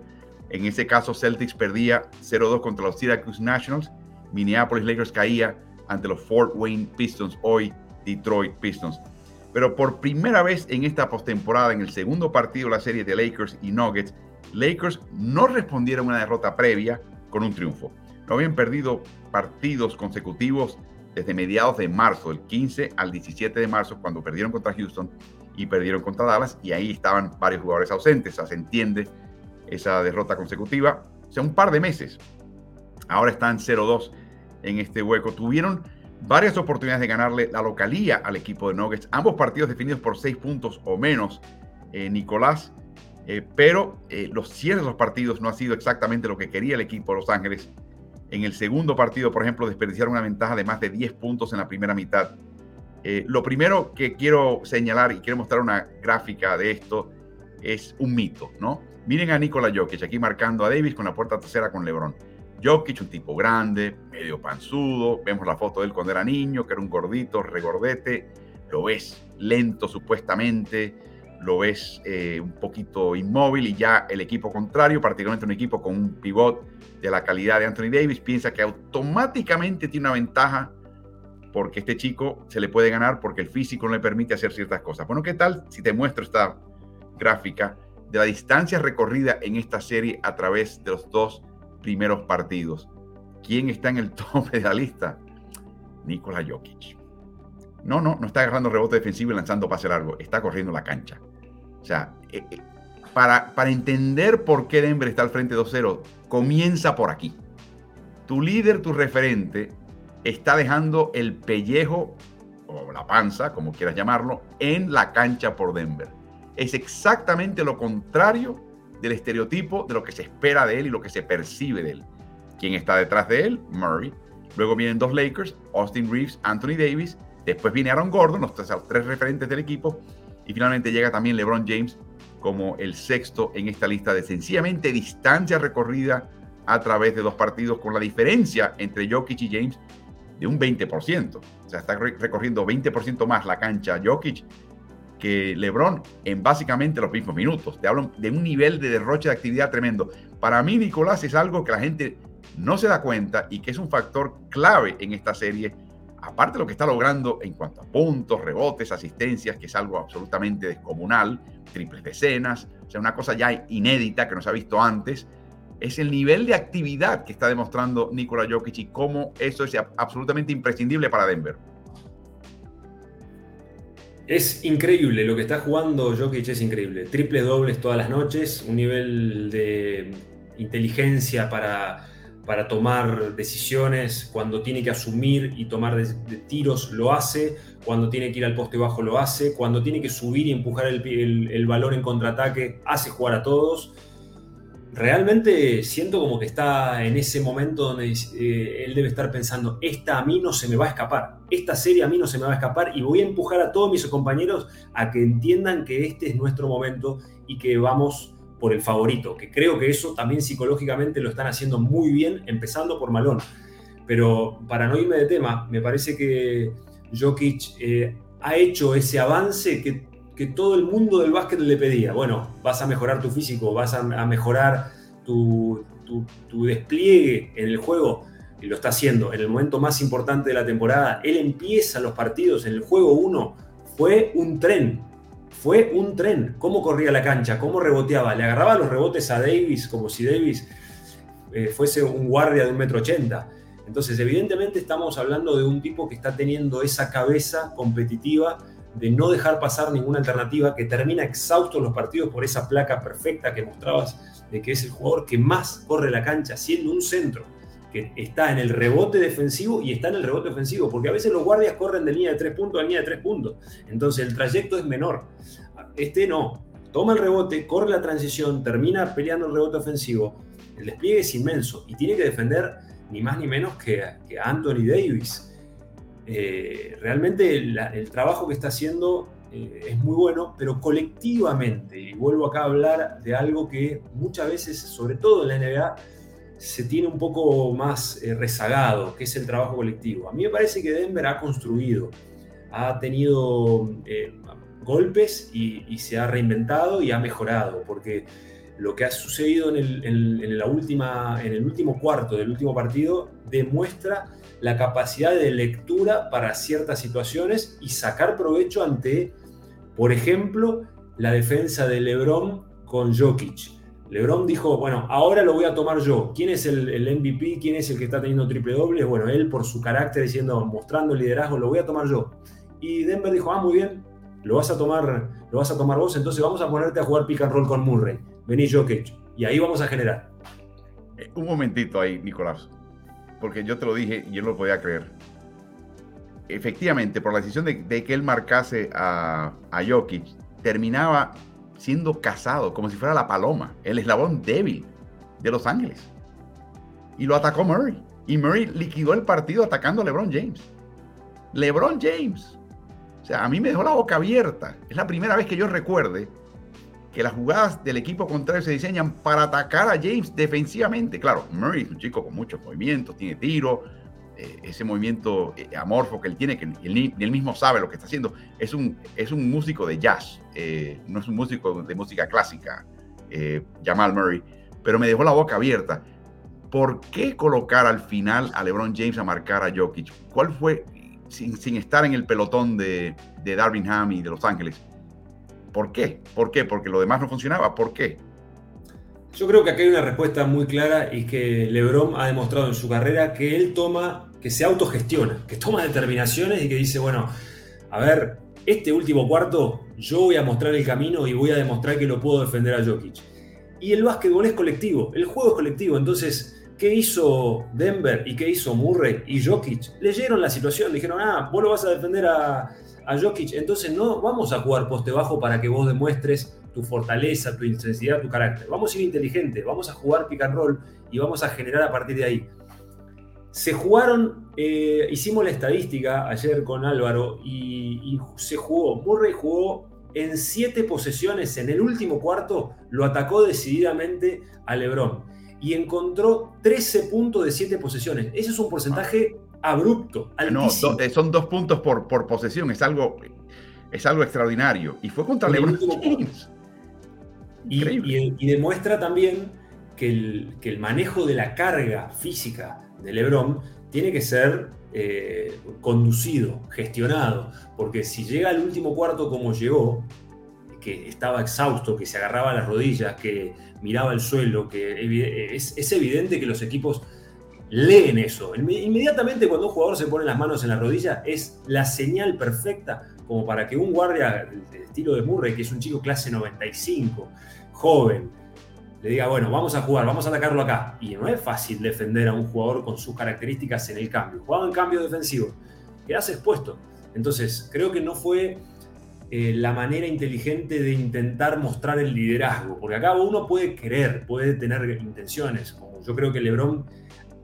En ese caso, Celtics perdía 0-2 contra los Syracuse Nationals. Minneapolis Lakers caía ante los Fort Wayne Pistons, hoy Detroit Pistons. Pero por primera vez en esta postemporada, en el segundo partido de la serie de Lakers y Nuggets, Lakers no respondieron a una derrota previa con un triunfo. No habían perdido partidos consecutivos desde mediados de marzo, del 15 al 17 de marzo, cuando perdieron contra Houston y perdieron contra Dallas, y ahí estaban varios jugadores ausentes. O sea, se entiende esa derrota consecutiva. O sea, un par de meses. Ahora están 0-2 en este hueco. Tuvieron varias oportunidades de ganarle la localía al equipo de Nuggets. Ambos partidos definidos por seis puntos o menos, eh, Nicolás. Eh, pero eh, los cierres de los partidos no ha sido exactamente lo que quería el equipo de Los Ángeles. En el segundo partido, por ejemplo, desperdiciaron una ventaja de más de 10 puntos en la primera mitad. Lo primero que quiero señalar y quiero mostrar una gráfica de esto es un mito, ¿no? Miren a Nikola Jokic aquí marcando a Davis con la puerta trasera con LeBron. Jokic, un tipo grande, medio panzudo. Vemos la foto de él cuando era niño, que era un gordito, regordete. Lo ves lento supuestamente, lo ves eh, un poquito inmóvil y ya el equipo contrario, particularmente un equipo con un pivot de la calidad de Anthony Davis, piensa que automáticamente tiene una ventaja porque este chico se le puede ganar porque el físico no le permite hacer ciertas cosas. Bueno, ¿qué tal si te muestro esta gráfica de la distancia recorrida en esta serie a través de los dos primeros partidos. ¿Quién está en el [LAUGHS] tope de la lista? Nikola Jokic. No, no, no está agarrando rebote defensivo y lanzando pase largo, está corriendo la cancha. O sea, eh, eh, para, para entender por qué Denver está al frente 2-0, comienza por aquí. Tu líder, tu referente, está dejando el pellejo o la panza, como quieras llamarlo, en la cancha por Denver. Es exactamente lo contrario del estereotipo de lo que se espera de él y lo que se percibe de él. ¿Quién está detrás de él? Murray. Luego vienen dos Lakers, Austin Reeves, Anthony Davis. Después viene Aaron Gordon, los tres, referentes del equipo. Y finalmente llega también LeBron James como el sexto en esta lista de sencillamente distancia recorrida a través de dos partidos con la diferencia entre Jokic y James de un 20%. O sea, está recorriendo 20% más la cancha Jokic que LeBron en básicamente los mismos minutos. Te hablo de un nivel de derroche de actividad tremendo. Para mí, Nicolás, es algo que la gente no se da cuenta y que es un factor clave en esta serie, aparte de lo que está logrando en cuanto a puntos, rebotes, asistencias, que es algo absolutamente descomunal, triples decenas, o sea, una cosa ya inédita que no se ha visto antes, es el nivel de actividad que está demostrando Nikola Jokic y cómo eso es absolutamente imprescindible para Denver. Es increíble lo que está jugando Jokic, es increíble. Triples dobles todas las noches, un nivel de inteligencia para, para tomar decisiones. Cuando tiene que asumir y tomar de, tiros, lo hace. Cuando tiene que ir al poste bajo, lo hace. Cuando tiene que subir y empujar el, el, el balón en contraataque, hace jugar a todos realmente siento como que está en ese momento donde eh, él debe estar pensando, esta a mí no se me va a escapar, esta serie a mí no se me va a escapar y voy a empujar a todos mis compañeros a que entiendan que este es nuestro momento y que vamos por el favorito, que creo que eso también psicológicamente lo están haciendo muy bien, empezando por Malón. Pero para no irme de tema, me parece que Jokic eh, ha hecho ese avance que que todo el mundo del básquet le pedía. Bueno, vas a mejorar tu físico, vas a, mejorar tu, despliegue en el juego. Y lo está haciendo en el momento más importante de la temporada. Él empieza los partidos en el juego 1. Fue un tren. Fue un tren. Cómo corría la cancha, cómo reboteaba. Le agarraba los rebotes a Davis como si Davis eh, fuese un guardia de un metro ochenta. Entonces, evidentemente estamos hablando de un tipo que está teniendo esa cabeza competitiva de no dejar pasar ninguna alternativa, que termina exhausto los partidos por esa placa perfecta que mostrabas de que es el jugador que más corre la cancha, siendo un centro, que está en el rebote defensivo y está en el rebote ofensivo, porque a veces los guardias corren de línea de tres puntos a línea de tres puntos, entonces el trayecto es menor. Este no, toma el rebote, corre la transición, termina peleando el rebote ofensivo. El despliegue es inmenso y tiene que defender ni más ni menos que, que Anthony Davis. Eh, realmente el trabajo que está haciendo eh, es muy bueno, pero colectivamente, y vuelvo acá a hablar de algo que muchas veces, sobre todo en la NBA, se tiene un poco más eh, rezagado, que es el trabajo colectivo. A mí me parece que Denver ha construido, ha tenido eh, golpes y, se ha reinventado y ha mejorado, porque lo que ha sucedido en el, la última, en el último cuarto del último partido demuestra la capacidad de lectura para ciertas situaciones y sacar provecho ante por ejemplo, la defensa de Lebron con Jokic. Lebron dijo, bueno, ahora lo voy a tomar yo. ¿Quién es el, MVP? ¿Quién es el que está teniendo triple doble? Bueno, él por su carácter diciendo, mostrando liderazgo, lo voy a tomar yo. Y Denver dijo, ah, muy bien, lo vas a tomar, lo vas a tomar vos, entonces vamos a ponerte a jugar pick and roll con Murray. Vení Jokic. Y ahí vamos a generar. Eh, un momentito ahí, Nicolás, porque yo te lo dije y yo no lo podía creer efectivamente, por la decisión de, que él marcase a, a Jokic, terminaba siendo casado como si fuera la paloma, el eslabón débil de Los Ángeles. Y lo atacó Murray. Y Murray liquidó el partido atacando a LeBron James. LeBron James. O sea, a mí me dejó la boca abierta. Es la primera vez que yo recuerde que las jugadas del equipo contrario se diseñan para atacar a James defensivamente. Claro, Murray es un chico con muchos movimientos, tiene tiro, eh, ese movimiento eh, amorfo que él tiene, que él, mismo sabe lo que está haciendo, es un, es un músico de jazz, eh, no es un músico de música clásica, Jamal Murray, pero me dejó la boca abierta. ¿Por qué colocar al final a LeBron James a marcar a Jokic? ¿Cuál fue, sin, sin estar en el pelotón de, de Darvin Ham y de Los Ángeles? ¿Por qué? ¿Por qué? Porque lo demás no funcionaba. ¿Por qué? Yo creo que aquí hay una respuesta muy clara y que LeBron ha demostrado en su carrera que él toma que se autogestiona, que toma determinaciones y que dice, bueno, a ver, este último cuarto yo voy a mostrar el camino y voy a demostrar que lo puedo defender a Jokic. Y el básquetbol es colectivo, el juego es colectivo, entonces, ¿qué hizo Denver y qué hizo Murray y Jokic? Leyeron la situación, dijeron, ah, vos lo vas a defender a, a Jokic, entonces no vamos a jugar poste bajo para que vos demuestres tu fortaleza, tu intensidad, tu carácter. Vamos a ir inteligente, vamos a jugar pick and roll y vamos a generar a partir de ahí. Se jugaron, eh, hicimos la estadística ayer con Álvaro y, se jugó, Murray jugó en siete posesiones en el último cuarto, lo atacó decididamente a Lebron y encontró 13 puntos de siete posesiones. Ese es un porcentaje abrupto, altísimo. No, son dos puntos por, por posesión, es algo, es algo extraordinario. Y fue contra LeBron James. Y, y, demuestra también que el, que el manejo de la carga física de LeBron tiene que ser eh, conducido, gestionado, porque si llega al último cuarto como llegó, que estaba exhausto, que se agarraba a las rodillas, que miraba el suelo, que es, evidente que los equipos leen eso. Inmediatamente cuando un jugador se pone las manos en la rodilla es la señal perfecta como para que un guardia del estilo de Murray, que es un chico clase 95, joven, le diga, bueno, vamos a jugar, vamos a atacarlo acá. Y no es fácil defender a un jugador con sus características en el cambio. Jugaba en cambio defensivo, quedas expuesto. Entonces, creo que no fue eh, la manera inteligente de intentar mostrar el liderazgo, porque acá uno puede querer, puede tener intenciones. Como yo creo que LeBron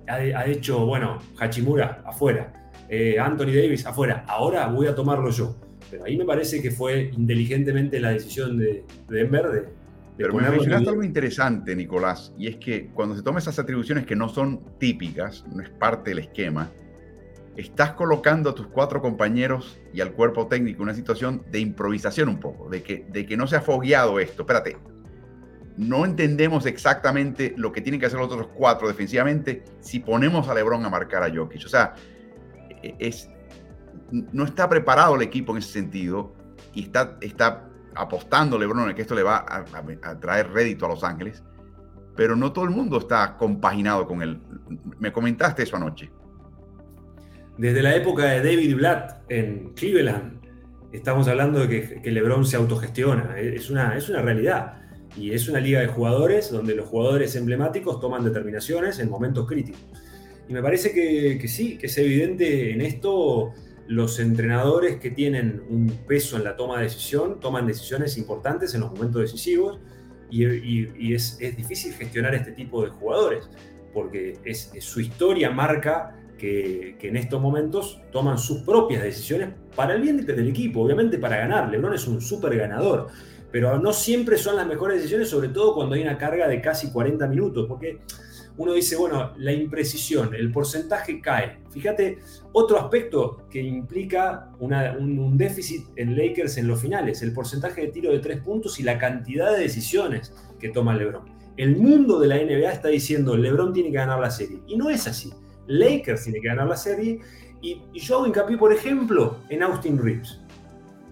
ha, hecho, bueno, Hachimura afuera, eh, Anthony Davis afuera, ahora voy a tomarlo yo. Pero ahí me parece que fue inteligentemente la decisión de, de Denver de pero me mencionaste algo interesante, Nicolás, y es que cuando se toman esas atribuciones que no son típicas, no es parte del esquema, estás colocando a tus cuatro compañeros y al cuerpo técnico en una situación de improvisación un poco, de que, de que no se ha fogueado esto. Espérate, no entendemos exactamente lo que tienen que hacer los otros cuatro defensivamente si ponemos a Lebron a marcar a Jokic. O sea, e, es, no está preparado el equipo en ese sentido y está, está apostando LeBron que esto le va a, traer rédito a Los Ángeles, pero no todo el mundo está compaginado con él. Me comentaste eso anoche. Desde la época de David Blatt en Cleveland, estamos hablando de que, LeBron se autogestiona. Es una, es una realidad. Y es una liga de jugadores donde los jugadores emblemáticos toman determinaciones en momentos críticos. Y me parece que, que sí, que es evidente en esto los entrenadores que tienen un peso en la toma de decisión toman decisiones importantes en los momentos decisivos y, es, difícil gestionar este tipo de jugadores, porque es, su historia marca que, en estos momentos toman sus propias decisiones para el bien del equipo, obviamente para ganar. Lebron es un súper ganador, pero no siempre son las mejores decisiones, sobre todo cuando hay una carga de casi 40 minutos, porque uno dice, bueno, la imprecisión, el porcentaje cae. Fíjate, otro aspecto que implica un, déficit en Lakers en los finales, el porcentaje de tiro de tres puntos y la cantidad de decisiones que toma LeBron. El mundo de la NBA está diciendo, LeBron tiene que ganar la serie. Y no es así. Lakers tiene que ganar la serie. Y, yo hago hincapié, por ejemplo, en Austin Reeves.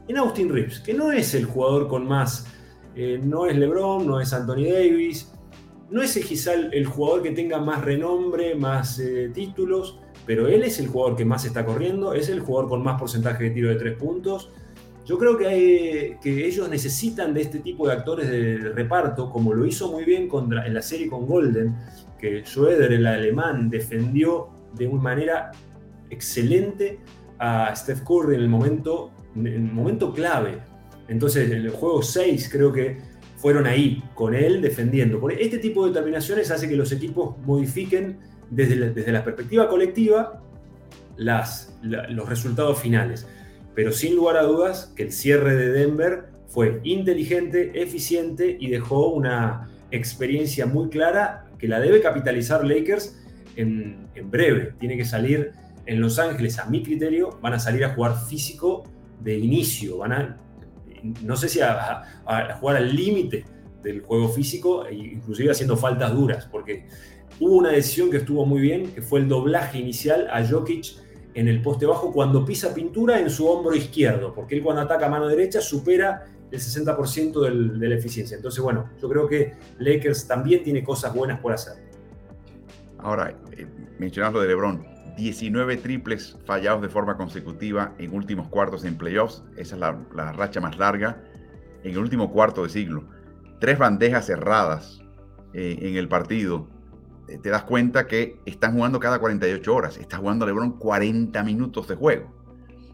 En Austin Reeves, que no es el jugador con más, eh, no es LeBron, no es Anthony Davis, no es quizá el, jugador que tenga más renombre, más eh, títulos, pero él es el jugador que más está corriendo, es el jugador con más porcentaje de tiro de tres puntos. Yo creo que, que ellos necesitan de este tipo de actores de reparto, como lo hizo muy bien contra, en la serie con Golden, que Schroeder, el alemán, defendió de una manera excelente a Steph Curry en el momento, en el momento clave. Entonces, en el juego 6 creo que fueron ahí con él defendiendo. Porque este tipo de determinaciones hace que los equipos modifiquen desde la, desde la perspectiva colectiva las, los resultados finales. Pero sin lugar a dudas que el cierre de Denver fue inteligente, eficiente y dejó una experiencia muy clara que la debe capitalizar Lakers en, en breve. Tiene que salir en Los Ángeles, a mi criterio, van a salir a jugar físico de inicio, van a no sé si a, jugar al límite del juego físico, e inclusive haciendo faltas duras, porque hubo una decisión que estuvo muy bien, que fue el doblaje inicial a Jokic en el poste bajo cuando pisa pintura en su hombro izquierdo, porque él cuando ataca mano derecha supera el 60% de la eficiencia. Entonces, bueno, yo creo que Lakers también tiene cosas buenas por hacer. Ahora, eh, mencionando de LeBron, 19 triples fallados de forma consecutiva en últimos cuartos en playoffs. Esa es la, racha más larga en el último cuarto de siglo. Tres bandejas cerradas eh, en el partido. Eh, te das cuenta que están jugando cada 48 horas. Está jugando LeBron 40 minutos de juego.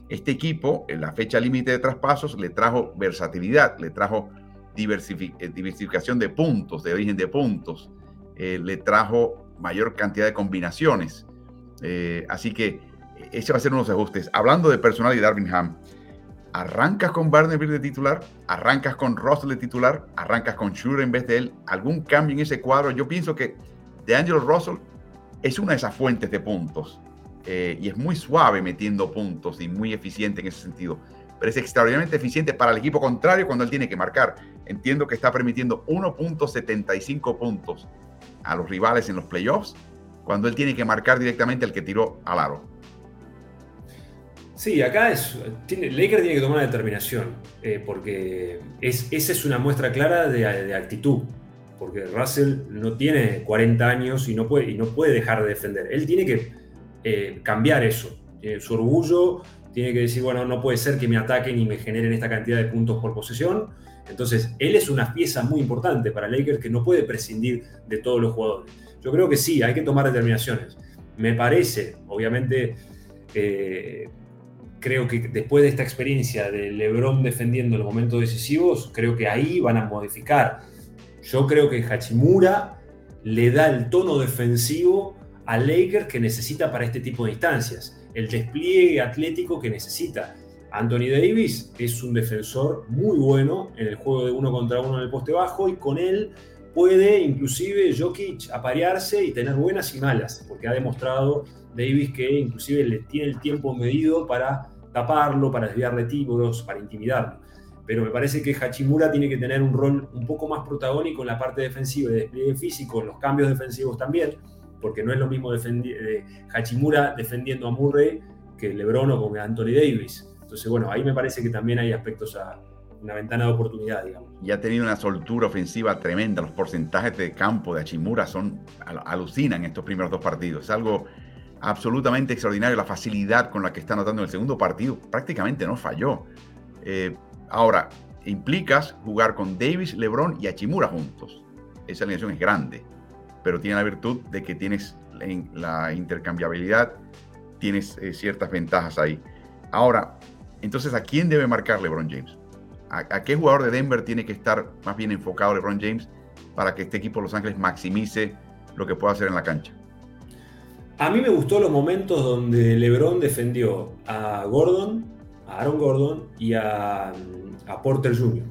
Este equipo, en la fecha límite de traspasos, le trajo versatilidad, le trajo eh, diversificación de puntos, de origen de puntos, le trajo mayor cantidad de combinaciones. Eh, así que ese va a ser unos ajustes. Hablando de personal y Darwin Ham, ¿arrancas con Barnaby de titular? ¿Arrancas con Russell de titular? ¿Arrancas con Shure en vez de él? ¿Algún cambio en ese cuadro? Yo pienso que de Angelo Russell es una de esas fuentes de puntos eh, y es muy suave metiendo puntos y muy eficiente en ese sentido. Pero es extraordinariamente eficiente para el equipo contrario cuando él tiene que marcar. Entiendo que está permitiendo 1.75 puntos a los rivales en los playoffs cuando él tiene que marcar directamente al que tiró al aro. Sí, acá es, tiene, Laker tiene que tomar una determinación, eh, porque es, esa es una muestra clara de, actitud, porque Russell no tiene 40 años y no puede, y no puede dejar de defender. Él tiene que eh, cambiar eso. su orgullo tiene que decir, bueno, no puede ser que me ataquen y me generen esta cantidad de puntos por posesión. Entonces, él es una pieza muy importante para Lakers que no puede prescindir de todos los jugadores. Yo creo que sí, hay que tomar determinaciones. Me parece, obviamente, eh, creo que después de esta experiencia de LeBron defendiendo los momentos decisivos, creo que ahí van a modificar. Yo creo que Hachimura le da el tono defensivo a Lakers que necesita para este tipo de instancias, el despliegue atlético que necesita. Anthony Davis es un defensor muy bueno en el juego de uno contra uno en el poste bajo y con él puede inclusive Jokic aparearse y tener buenas y malas, porque ha demostrado Davis que inclusive le tiene el tiempo medido para taparlo, para desviarle títulos, para intimidarlo. Pero me parece que Hachimura tiene que tener un rol un poco más protagónico en la parte defensiva y despliegue físico, en los cambios defensivos también, porque no es lo mismo de Hachimura defendiendo a Murray que LeBron o con Anthony Davis. Entonces, bueno, ahí me parece que también hay aspectos a, una ventana de oportunidad, digamos. Y ha tenido una soltura ofensiva tremenda. Los porcentajes de campo de Achimura son alucinan estos primeros dos partidos. Es algo absolutamente extraordinario la facilidad con la que está anotando en el segundo partido. Prácticamente no falló. Eh, ahora, implicas jugar con Davis, LeBron y Achimura juntos. Esa alineación es grande, pero tiene la virtud de que tienes la intercambiabilidad, tienes eh, ciertas ventajas ahí. Ahora, entonces, ¿a quién debe marcar LeBron James? ¿A, qué jugador de Denver tiene que estar más bien enfocado LeBron James para que este equipo de Los Ángeles maximice lo que pueda hacer en la cancha? A mí me gustó los momentos donde LeBron defendió a Gordon, a Aaron Gordon y a, Porter Jr.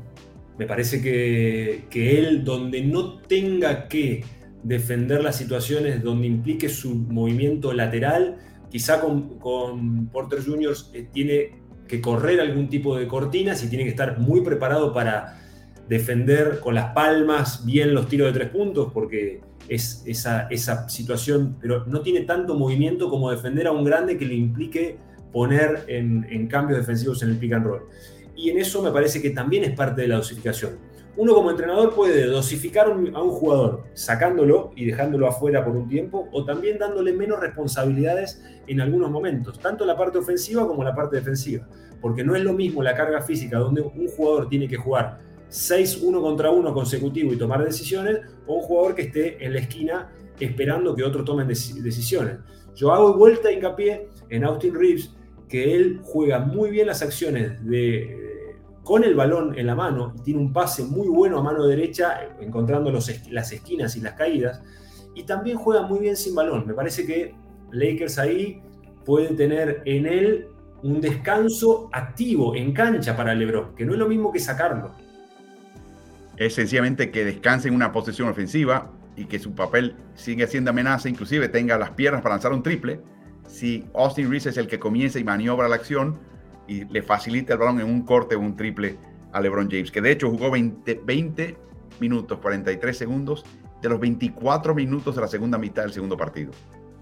Me parece que, que él, donde no tenga que defender las situaciones donde implique su movimiento lateral, quizá con, Porter Jr. Eh, tiene que correr algún tipo de cortinas y tiene que estar muy preparado para defender con las palmas bien los tiros de tres puntos, porque es esa, situación, pero no tiene tanto movimiento como defender a un grande que le implique poner en cambios defensivos en el pick and roll. Y en eso me parece que también es parte de la dosificación uno como entrenador puede dosificar a un jugador sacándolo y dejándolo afuera por un tiempo o también dándole menos responsabilidades en algunos momentos, tanto la parte ofensiva como la parte defensiva, porque no es lo mismo la carga física donde un jugador tiene que jugar 6-1 contra 1 consecutivo y tomar decisiones o un jugador que esté en la esquina esperando que otro tome decisiones. Yo hago vuelta hincapié en Austin Reeves que él juega muy bien las acciones de con el balón en la mano y tiene un pase muy bueno a mano derecha, encontrando las esquinas y las caídas. Y también juega muy bien sin balón. Me parece que Lakers ahí pueden tener en él un descanso activo en cancha para LeBron, que no es lo mismo que sacarlo. Es sencillamente que descanse en una posición ofensiva y que su papel siga siendo amenaza, inclusive tenga las piernas para lanzar un triple. Si Austin Reese es el que comienza y maniobra la acción, y le facilita el balón en un corte o un triple a LeBron James, que de hecho jugó 20, 20 minutos, 43 segundos de los 24 minutos de la segunda mitad del segundo partido.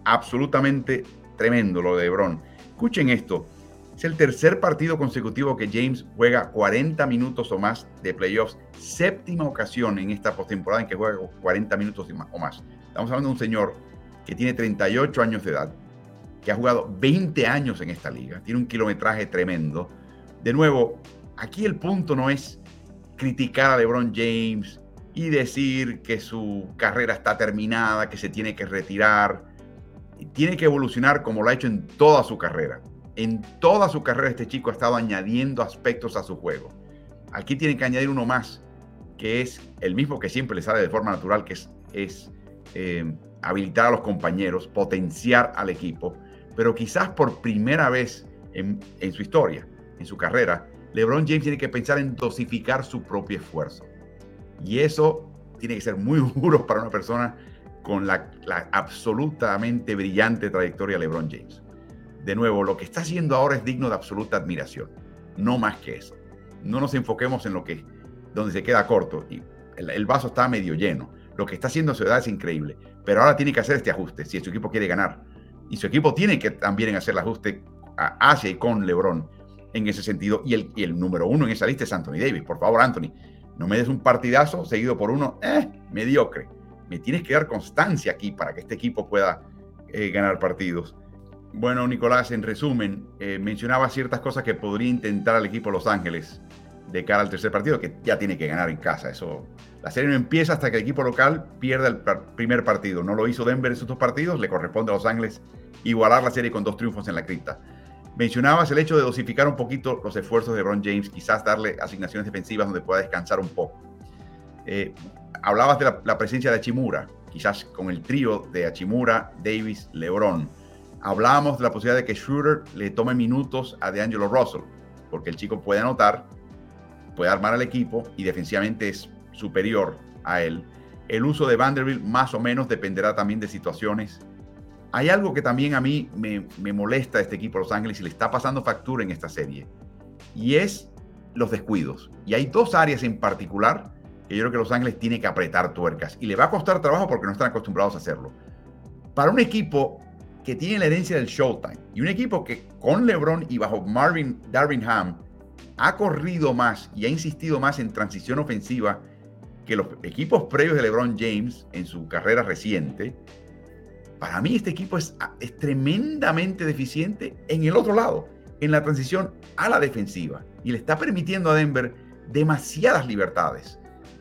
Absolutamente tremendo lo de LeBron. Escuchen esto. Es el tercer partido consecutivo que James juega 40 minutos o más de playoffs. Séptima ocasión en esta postemporada en que juega 40 minutos o más. Estamos hablando de un señor que tiene 38 años de edad, que ha jugado 20 años en esta liga, tiene un kilometraje tremendo. De nuevo, aquí el punto no es criticar a LeBron James y decir que su carrera está terminada, que se tiene que retirar. Tiene que evolucionar como lo ha hecho en toda su carrera. En toda su carrera este chico ha estado añadiendo aspectos a su juego. Aquí tiene que añadir uno más, que es el mismo que siempre le sale de forma natural, que es, es eh, habilitar a los compañeros, potenciar al equipo pero quizás por primera vez en, su historia, en su carrera, LeBron James tiene que pensar en dosificar su propio esfuerzo. Y eso tiene que ser muy [LAUGHS] duro para una persona con la, absolutamente brillante trayectoria de LeBron James. De nuevo, lo que está haciendo ahora es digno de absoluta admiración, no más que eso. No nos enfoquemos en lo que, donde se queda corto y el, el vaso está medio lleno. Lo que está haciendo Ciudad es increíble, pero ahora tiene que hacer este ajuste si su equipo quiere ganar y su equipo tiene que también hacer el ajuste hacia y con LeBron en ese sentido. Y el, el número uno en esa lista es Anthony Davis. Por favor, Anthony, no me des un partidazo seguido por uno eh, mediocre. Me tienes que dar constancia aquí para que este equipo pueda eh, ganar partidos. Bueno, Nicolás, en resumen, eh, mencionaba ciertas cosas que podría intentar el equipo Los Ángeles de cara al tercer partido, que ya tiene que ganar en casa. Eso, la serie no empieza hasta que el equipo local pierda el primer partido. No lo hizo Denver en sus dos partidos, le corresponde a Los Ángeles igualar la serie con dos triunfos en la cripta. Mencionabas el hecho de dosificar un poquito los esfuerzos de Ron James, quizás darle asignaciones defensivas donde pueda descansar un poco. Eh, hablabas de la, presencia de Achimura, quizás con el trío de Achimura, Davis, LeBron. Hablábamos de la posibilidad de que Schroeder le tome minutos a DeAngelo Russell, porque el chico puede anotar, puede armar al equipo y defensivamente es superior a él. El uso de Vanderbilt más o menos dependerá también de situaciones. Hay algo que también a mí me, molesta a este equipo Los Ángeles y le está pasando factura en esta serie. Y es los descuidos. Y hay dos áreas en particular que yo creo que Los Ángeles tiene que apretar tuercas. Y le va a costar trabajo porque no están acostumbrados a hacerlo. Para un equipo que tiene la herencia del Showtime y un equipo que con LeBron y bajo Marvin Darvin Ham ha corrido más y ha insistido más en transición ofensiva que los equipos previos de LeBron James en su carrera reciente, para mí este equipo es, es, tremendamente deficiente en el otro lado, en la transición a la defensiva. Y le está permitiendo a Denver demasiadas libertades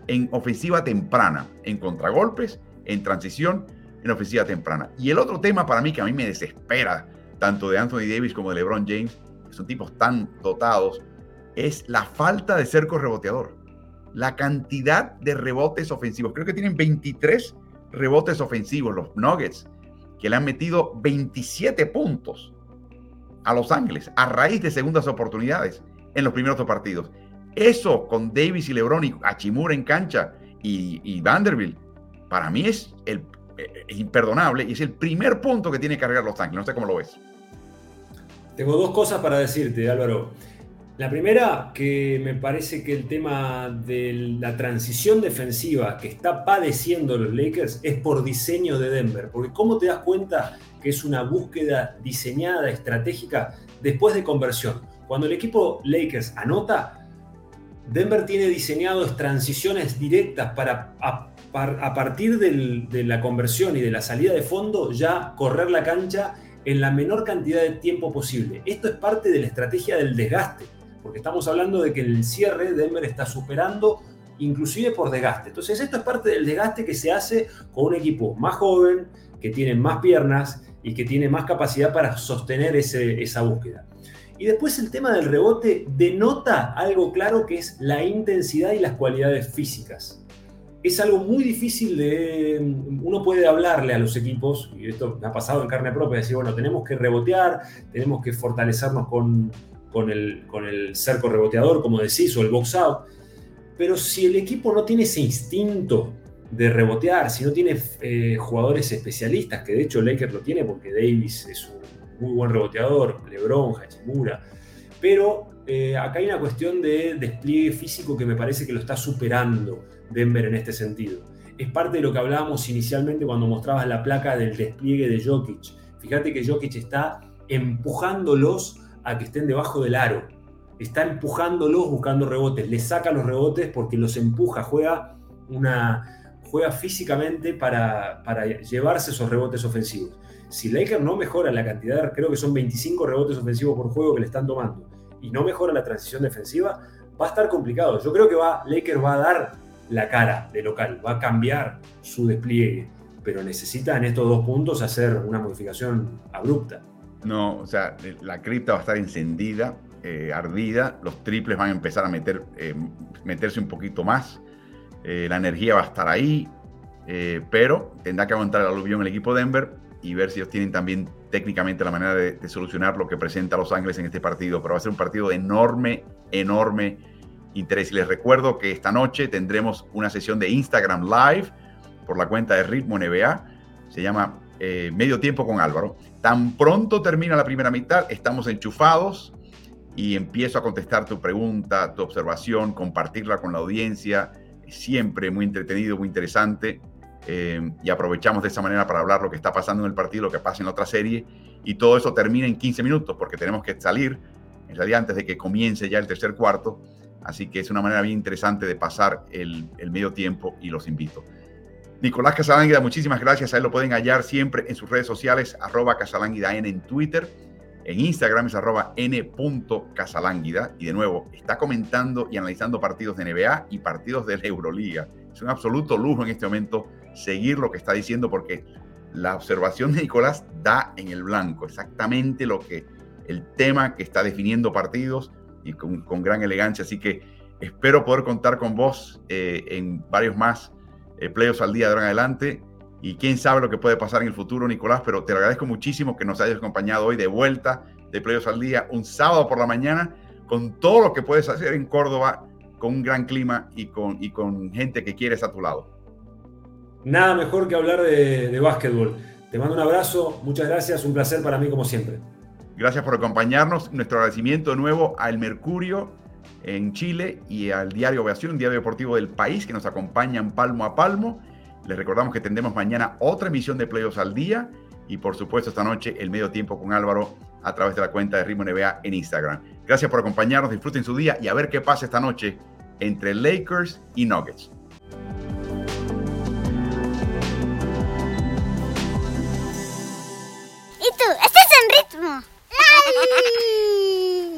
en ofensiva temprana, en contragolpes, en transición, en ofensiva temprana. Y el otro tema para mí que a mí me desespera, tanto de Anthony Davis como de LeBron James, son tipos tan dotados, es la falta de cerco reboteador. La cantidad de rebotes ofensivos. Creo que tienen 23 rebotes ofensivos los Nuggets, que le han metido 27 puntos a Los Ángeles a raíz de segundas oportunidades en los primeros dos partidos. Eso con Davis y LeBron y Achimura en cancha y, Vanderbilt, para mí es, el, eh, imperdonable y es el primer punto que tiene que cargar Los Ángeles. No sé cómo lo ves. Tengo dos cosas para decirte, Álvaro. La primera, que me parece que el tema de la transición defensiva que está padeciendo los Lakers es por diseño de Denver. Porque ¿cómo te das cuenta que es una búsqueda diseñada, estratégica, después de conversión? Cuando el equipo Lakers anota, Denver tiene diseñados transiciones directas para a, partir de la conversión y de la salida de fondo ya correr la cancha en la menor cantidad de tiempo posible. Esto es parte de la estrategia del desgaste porque estamos hablando de que el cierre de Denver está superando inclusive por desgaste. Entonces esto es parte del desgaste que se hace con un equipo más joven, que tiene más piernas y que tiene más capacidad para sostener esa búsqueda. Y después el tema del rebote denota algo claro que es la intensidad y las cualidades físicas. Es algo muy difícil de... Uno puede hablarle a los equipos, y esto me ha pasado en carne propia, decir, bueno, tenemos que rebotear, tenemos que fortalecernos con, con el, con el cerco reboteador, como decís, o el box out. Pero si el equipo no tiene ese instinto de rebotear, si no tiene eh, jugadores especialistas, que de hecho Lakers lo tiene porque Davis es un muy buen reboteador, LeBron, Hachimura, pero eh, acá hay una cuestión de despliegue físico que me parece que lo está superando Denver en este sentido. Es parte de lo que hablábamos inicialmente cuando mostrabas la placa del despliegue de Jokic. Fíjate que Jokic está empujándolos a que estén debajo del aro. Está empujándolos buscando rebotes, le saca los rebotes porque los empuja, juega, una, juega físicamente para, para llevarse esos rebotes ofensivos. Si Lakers no mejora la cantidad, creo que son 25 rebotes ofensivos por juego que le están tomando, y no mejora la transición defensiva, va a estar complicado. Yo creo que va, Lakers va a dar la cara de local, va a cambiar su despliegue, pero necesita en estos dos puntos hacer una modificación abrupta. No, o sea, la cripta va a estar encendida, eh, ardida, los triples van a empezar a meter, eh, meterse un poquito más, eh, la energía va a estar ahí, pero tendrá que aguantar el aluvión el equipo Denver y ver si ellos tienen también técnicamente la manera de, de, solucionar lo que presenta Los Ángeles en este partido, pero va a ser un partido de enorme, enorme interés. Y les recuerdo que esta noche tendremos una sesión de Instagram Live por la cuenta de Ritmo NBA, se llama Medio Tiempo con Álvaro Tan pronto termina la primera mitad, estamos enchufados y empiezo a contestar tu pregunta, tu observación, compartirla con la audiencia. Siempre muy entretenido, muy interesante. Eh, y aprovechamos de esa manera para hablar lo que está pasando en el partido, lo que pasa en otra serie. Y todo eso termina en 15 minutos porque tenemos que salir, en realidad antes de que comience ya el tercer cuarto. Así que es una manera bien interesante de pasar el, el medio tiempo y los invito. Nicolás Casalánguida, muchísimas gracias. A él lo pueden hallar siempre en sus redes sociales, arroba Casalánguida N en Twitter. En Instagram es arroba n.casalánguida. Y de nuevo, está comentando y analizando partidos de NBA y partidos de la Euroliga. Es un absoluto lujo en este momento seguir lo que está diciendo porque la observación de Nicolás da en el blanco exactamente lo que el tema que está definiendo partidos y con, gran elegancia. Así que espero poder contar con vos eh, en varios más eh, playoffs al día de ahora en adelante. Y quién sabe lo que puede pasar en el futuro, Nicolás, pero te agradezco muchísimo que nos hayas acompañado hoy de vuelta de playoffs al día, un sábado por la mañana, con todo lo que puedes hacer en Córdoba, con un gran clima y con, y con gente que quieres a tu lado. Nada mejor que hablar de, de básquetbol. Te mando un abrazo, muchas gracias, un placer para mí como siempre. Gracias por acompañarnos. Nuestro agradecimiento de nuevo al Mercurio en Chile y al diario Ovación, un diario deportivo del país que nos acompañan palmo a palmo. Les recordamos que tendremos mañana otra emisión de Playoffs al Día y por supuesto esta noche el medio tiempo con Álvaro a través de la cuenta de Ritmo NBA en Instagram. Gracias por acompañarnos, disfruten su día y a ver qué pasa esta noche entre Lakers y Nuggets. ¿Y tú? ¿Estás en ritmo? [LAUGHS]